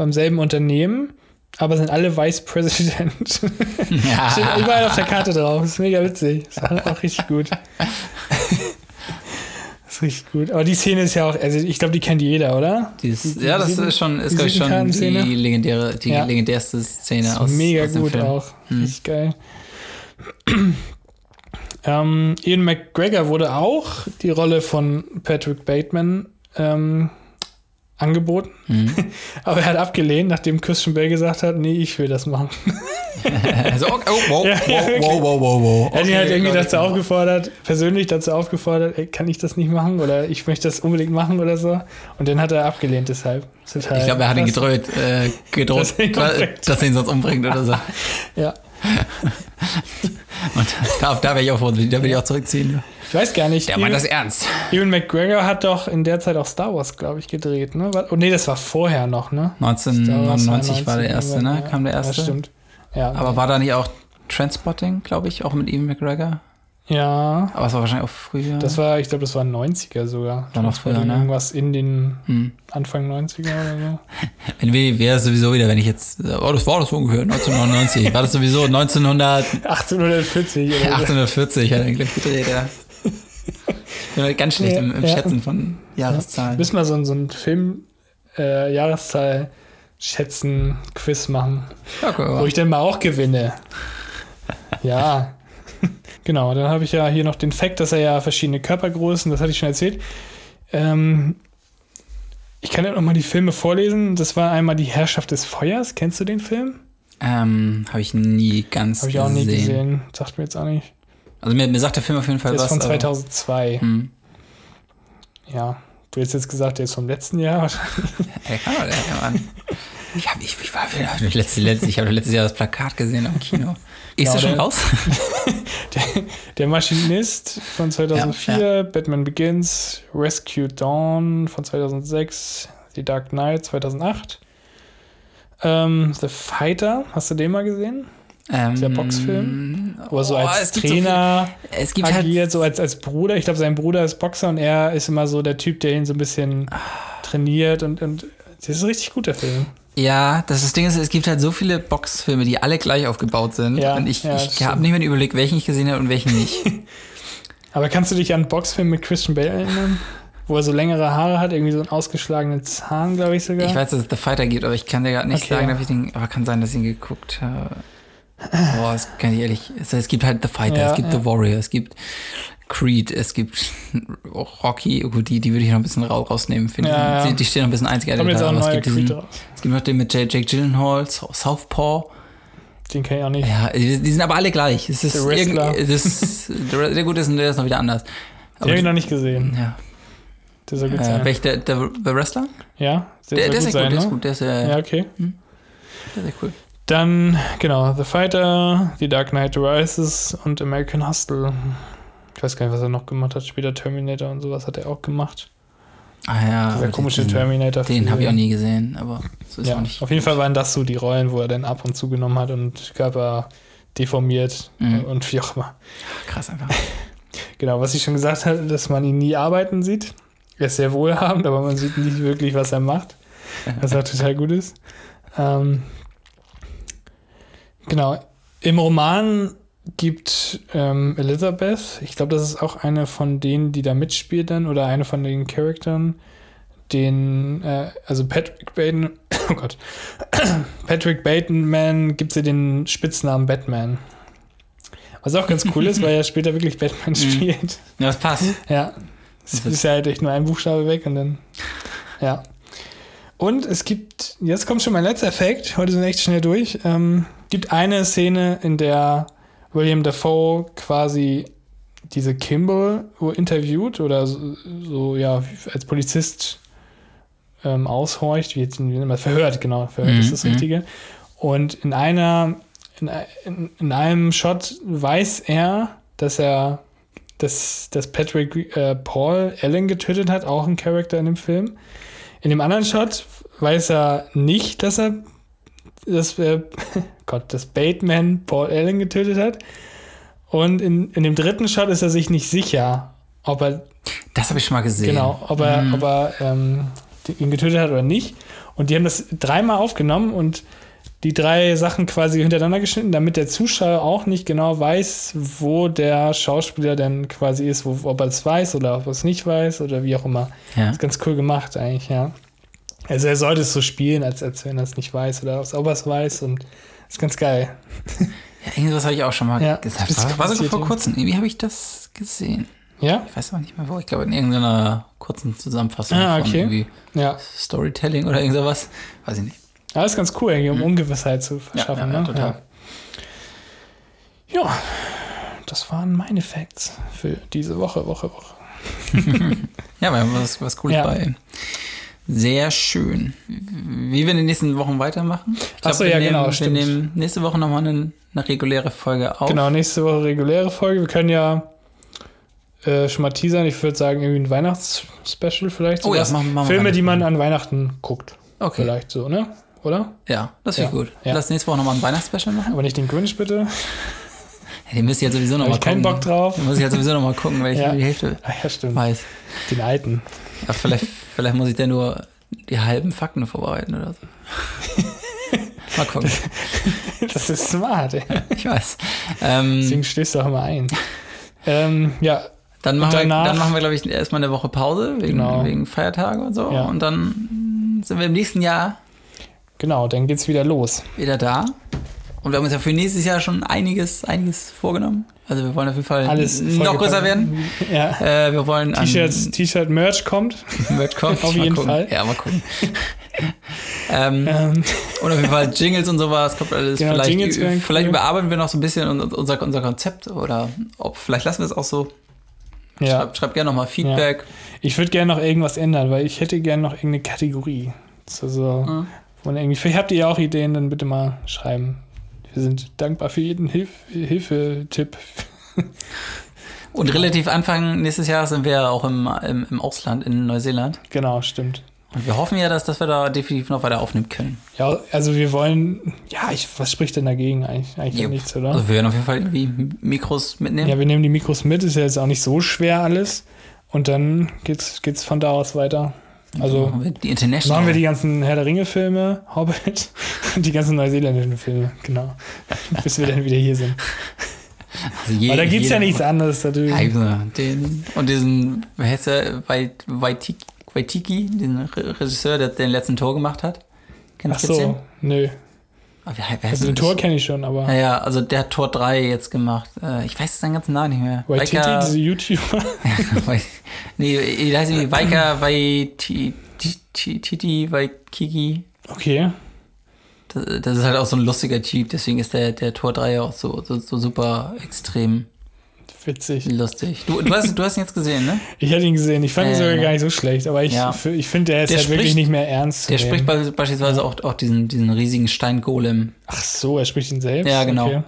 beim selben Unternehmen, aber sind alle Vice President. Ja. [LAUGHS] Steht überall auf der Karte drauf. Das ist mega witzig. Das ist auch richtig gut. das [LAUGHS] ist richtig gut. Aber die Szene ist ja auch, also ich glaube, die kennt jeder, oder? Dieses, die, ja, das ist schon, ist glaube ich schon die legendäre, die ja. legendärste Szene aus. Mega aus gut Film. auch. Hm. Richtig geil. [CLEARS THROAT] ähm, Ian McGregor wurde auch die Rolle von Patrick Bateman ähm, angeboten, mhm. [LAUGHS] aber er hat abgelehnt, nachdem Christian Bale gesagt hat, nee, ich will das machen. [LAUGHS] also, oh, oh, wow, ja, ja, wow, wow, wow, wow. Er hat ihn halt irgendwie dazu aufgefordert, persönlich dazu aufgefordert, ey, kann ich das nicht machen oder ich möchte das unbedingt machen oder so. Und dann hat er abgelehnt deshalb. ich glaube, er hat ihn gedroht, äh, gedroht dass, er ihn dass er ihn sonst umbringt oder so. ja. [LAUGHS] Und da, da wäre ich auch, da will ich auch zurückziehen. Ich weiß gar nicht. Der meint das ernst. Ewan McGregor hat doch in der Zeit auch Star Wars, glaube ich, gedreht, ne? Oh nee, das war vorher noch, ne? 1999 war, der erste, ne? Kam der erste. Ja, stimmt. Ja, Aber war da nicht auch Transpotting, glaube ich, auch mit Ewan McGregor? Ja. Aber es war wahrscheinlich auch früher. Das war, ich glaube, das war 90er sogar. War noch früher, ne? Irgendwas in den hm. Anfang 90er oder so. [LAUGHS] Wenn wäre es sowieso wieder, wenn ich jetzt, oh, das war das ungefähr, 1999. war das sowieso 1900... 1840. [LAUGHS] Oder 1840 hat er gleich gedreht, ja. Ich bin halt ganz schlecht ja, im, im ja. Schätzen von Jahreszahlen. Ja. Müssen wir so, so einen Film äh, Jahreszahl schätzen, Quiz machen. Ja, cool, wo ich dann mal auch gewinne. ja. [LAUGHS] genau, dann habe ich ja hier noch den Fakt, dass er ja verschiedene Körpergrößen, das hatte ich schon erzählt. Ähm, ich kann ja noch mal die Filme vorlesen. Das war einmal Die Herrschaft des Feuers. Kennst du den Film? Ähm, habe ich nie ganz gesehen. Habe ich auch nie gesehen. Sagt mir jetzt auch nicht. Also mir, mir sagt der Film auf jeden Fall der was. Der ist von 2002. Hm. Ja, du hättest jetzt gesagt, der ist vom letzten Jahr wahrscheinlich. Ja, kann man, ja, Mann. Ich habe ich, ich war, letzte, letzte, ich hab letztes Jahr das Plakat gesehen am Kino. Ist genau, das schon der, raus? [LAUGHS] der, der, Maschinist von 2004, ja, ja. Batman Begins, Rescue Dawn von 2006, The Dark Knight 2008. Ähm, The Fighter, hast du den mal gesehen? Ähm, der Boxfilm, wo er so oh, als Trainer so viel, halt agiert, halt, so als, als Bruder. Ich glaube, sein Bruder ist Boxer und er ist immer so der Typ, der ihn so ein bisschen trainiert und, und das ist ein richtig guter Film. Ja, das, das Ding ist, es gibt halt so viele Boxfilme, die alle gleich aufgebaut sind. Ja, und ich, ja, ich habe nicht mehr überlegt, welchen ich gesehen habe und welchen nicht. [LAUGHS] Aber kannst du dich an einen Boxfilm mit Christian Bale erinnern? Wo er so längere Haare hat, irgendwie so einen ausgeschlagenen Zahn, glaube ich sogar. Ich weiß, dass es The Fighter gibt, aber ich kann dir gerade nicht okay. sagen, ob ich den. Aber kann sein, dass ich ihn geguckt habe. Boah, das kann ich ehrlich. Es, gibt halt The Fighter, ja, es gibt ja. The Warrior, es gibt Creed, es gibt Rocky, gut, die, die würde ich noch ein bisschen rausnehmen, finde ja, ich. Die, die stehen noch ein bisschen einzigartig da. Aber es gibt, diesen, es gibt noch den mit Jake Gyllenhaal, Southpaw. Den kenne ich auch nicht. Ja, die, die, sind aber alle gleich. Es ist. Das, der, der gut ist der ist noch wieder anders. Den habe ich noch nicht gesehen. Ja. Der soll gut äh, sein. Welch, der, der, der Wrestler? Ja, der, der, der ist gut, der ist gut. Der ist sehr, ja, okay. Hm? Der ist cool. Dann, genau, The Fighter, The Dark Knight Rises und American Hustle. Ich weiß gar nicht, was er noch gemacht hat. Später Terminator und sowas hat er auch gemacht. Ah ja. Dieser komische diesen, Terminator. Den habe ich auch nie gesehen, aber so ist ja, auch nicht. Auf jeden Fall waren das so die Rollen, wo er dann ab und zu genommen hat und Körper deformiert mhm. und wie auch immer. Krass einfach. [LAUGHS] genau, was ich schon gesagt habe, dass man ihn nie arbeiten sieht. Er ist sehr wohlhabend, aber man sieht nicht wirklich, was er macht. Was auch total gut ist. Ähm, Genau. Im Roman gibt ähm, Elizabeth, ich glaube, das ist auch eine von denen, die da mitspielt dann, oder eine von den Charakteren, den, äh, also Patrick Bateman, [COUGHS] oh Gott, [COUGHS] Patrick Bateman gibt sie den Spitznamen Batman. Was auch ganz cool ist, weil er später wirklich Batman [LAUGHS] mhm. spielt. Ja, das passt. Ja. Es ist ja halt echt nur ein Buchstabe weg und dann, ja. Und es gibt, jetzt kommt schon mein letzter Effekt, heute sind wir echt schnell durch. Ähm, gibt eine Szene, in der William Dafoe quasi diese Kimball interviewt oder so, so ja, als Polizist ähm, aushorcht, wie jetzt wie immer verhört, genau, verhört mhm, ist das mhm. Richtige. Und in einer, in, in, in, einem Shot weiß er, dass er, dass, dass Patrick äh, Paul Allen getötet hat, auch ein Charakter in dem Film. In dem anderen Shot weiß er nicht, dass er das, äh, [LAUGHS] Gott, das Bateman Paul Allen getötet hat. Und in, in dem dritten Shot ist er sich nicht sicher, ob er. Das habe ich schon mal gesehen. Genau, ob er, mhm. ob er ähm, ihn getötet hat oder nicht. Und die haben das dreimal aufgenommen und die drei Sachen quasi hintereinander geschnitten, damit der Zuschauer auch nicht genau weiß, wo der Schauspieler denn quasi ist, wo, ob er es weiß oder ob er es nicht weiß oder wie auch immer. Ja. Das ist ganz cool gemacht eigentlich, ja. Also er sollte es so spielen, als, als wenn er es nicht weiß oder ob er es weiß und das ist ganz geil. [LAUGHS] Ja, irgendwas habe ich auch schon mal ja, gesagt. War, war sogar vor kurzem. Irgendwie habe ich das gesehen. Ja? Ich weiß aber nicht mehr wo. Ich glaube in irgendeiner kurzen Zusammenfassung Ah, von okay. irgendwie Ja. Storytelling oder irgend sowas. Weiß ich nicht. Ja, ist ganz cool, um Ungewissheit zu verschaffen. Mhm. ja, ja, ne? total. Ja. ja, das waren meine Facts für diese Woche, Woche, Woche. [LAUGHS] Ja, wir haben was, was Cooles bei. Sehr schön. Wie wir in den nächsten Wochen weitermachen? Ich Ach so, wir ja, nehmen, genau, Wir stimmt. nehmen nächste Woche nochmal eine, eine reguläre Folge auf. Genau, nächste Woche reguläre Folge. Wir können ja äh, schon mal teasern. Ich würde sagen, irgendwie ein Weihnachtsspecial vielleicht. Oh ja, machen- wir Filme, Weihnachten. die man an Weihnachten guckt. Okay. Vielleicht so, ne? Oder? Ja, das finde ich Ja, gut. ja. Lass nächste Woche nochmal ein Weihnachtsspecial machen. Aber nicht den Grinch, bitte. [LAUGHS] Ja, den müsst ihr jetzt sowieso nochmal ich keinen gucken. Bock drauf. Den muss ich jetzt sowieso nochmal gucken, weil ich Ja. die Hälfte Ah, ja, stimmt. weiß. Den alten. Ja, vielleicht, vielleicht muss ich da nur die halben Fakten vorbereiten oder so. [LAUGHS] Mal gucken. Das ist smart, ey. [LAUGHS] Ich weiß. Ähm, Deswegen stehst du auch immer ein. Ähm, ja, dann machen wir, dann machen wir glaube ich, erstmal eine Woche Pause wegen, Genau. wegen Feiertage und so. Ja. Und dann sind wir im nächsten Jahr genau, dann geht's wieder los. wieder da. Und wir haben uns ja für nächstes Jahr schon einiges, einiges vorgenommen. Also wir wollen auf jeden Fall Alles noch größer werden. [LAUGHS] Ja. Äh, wir wollen T-Shirts, T-Shirt-Merch kommt. Merch kommt. [LAUGHS] Auf jeden. Fall. Ja, mal gucken. [LAUGHS] ähm, Ähm, und auf jeden Fall Jingles und sowas kommt alles. Genau, vielleicht Jingles vielleicht überarbeiten wir noch so ein bisschen un- unser, unser Konzept oder ob vielleicht lassen wir es auch so. ja. Schreibt, schreibt gerne nochmal Feedback. Ich würde gerne noch irgendwas ändern, weil ich hätte gerne noch irgendeine Kategorie. So, so, Mhm. Man irgendwie, vielleicht habt ihr ja auch Ideen, dann bitte mal schreiben. Wir sind dankbar für jeden Hilf Hilfetipp. [LAUGHS] Und relativ Anfang nächstes Jahr sind wir auch im, im, im Ausland in Neuseeland. Genau, stimmt. Und wir hoffen ja, dass, dass wir da definitiv noch weiter aufnehmen können. Ja, also wir wollen, ja, ich, was spricht denn dagegen? Eigentlich, eigentlich nichts, oder? Also wir werden auf jeden Fall irgendwie Mikros mitnehmen. Ja, wir nehmen die Mikros mit, ist ja jetzt auch nicht so schwer alles. Und dann geht's, geht's von da aus weiter. Also Machen wir die International. machen wir die ganzen Herr der Ringe-Filme, [LAUGHS] Hobbit und die ganzen neuseeländischen Filme, genau. [LAUGHS] Bis wir dann wieder hier sind. also je, Aber da gibt's ja jede- nichts anderes da drüben. Also, den, und diesen, wie heißt der, Wait- Waitiki, Waitiki, den Re- Regisseur, der den letzten Tor gemacht hat. Ach Kennst du den? so, nö. Wie, Also den? Tor kenne ich schon, aber Naja, also der hat Tor 3 jetzt gemacht. Äh, ich weiß seinen ganzen Namen nicht mehr. Waititi, Waika- diese YouTuber. [LAUGHS] Nee, der heißt irgendwie Waika Waititi, Waikiki. Okay, Das, das ist halt auch so ein lustiger Typ, deswegen ist der, der Tor 3 ja auch so, so, so super extrem witzig. lustig. Du, du, hast, du hast ihn jetzt gesehen, ne? [LAUGHS] Ich hatte ihn gesehen, ich fand ihn Äh, sogar genau. gar nicht so schlecht, aber ich, Ja. ich finde, der ist Der halt wirklich spricht- nicht mehr ernst. Der spricht beispielsweise auch, auch diesen, diesen riesigen Steingolem. Ach so, er spricht ihn selbst? Ja, genau. Okay.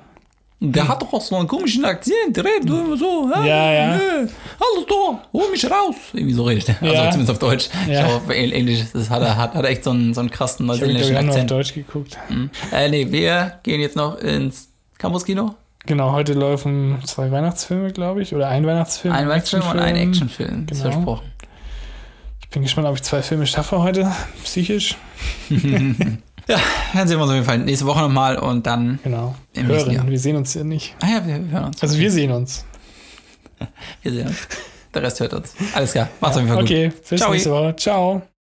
Der hat doch auch so einen komischen Akzent, der redet immer so. Ja, ja. äh, Hallo Tor, hol mich raus. Irgendwie so redet er. Also Ja. zumindest auf Deutsch. Ja. Ich glaube, auf Englisch das hat er hat, hat er echt so einen, so einen krassen Ich habe ihn neuseeländischen glaub ich, nur auf Akzent. Deutsch geguckt. Mhm. Äh, nee, wir gehen jetzt noch ins Campus-Kino. Genau, heute laufen zwei Weihnachtsfilme, glaube ich, oder ein Weihnachtsfilm. Ein Weihnachtsfilm und ein Actionfilm. Genau. Versprochen. Ich bin gespannt, ob ich zwei Filme schaffe heute, psychisch. [LAUGHS] Ja, dann sehen wir uns auf jeden Fall nächste Woche nochmal und dann. Genau. Im nächsten Jahr. Hören, wir sehen uns ja nicht. Ah ja, wir, wir hören uns. Also wir sehen uns. [LAUGHS] Wir sehen uns. Der Rest hört uns. Alles klar. Macht's auf jeden Fall gut. Okay, bis Ciao. nächste Woche. Ciao.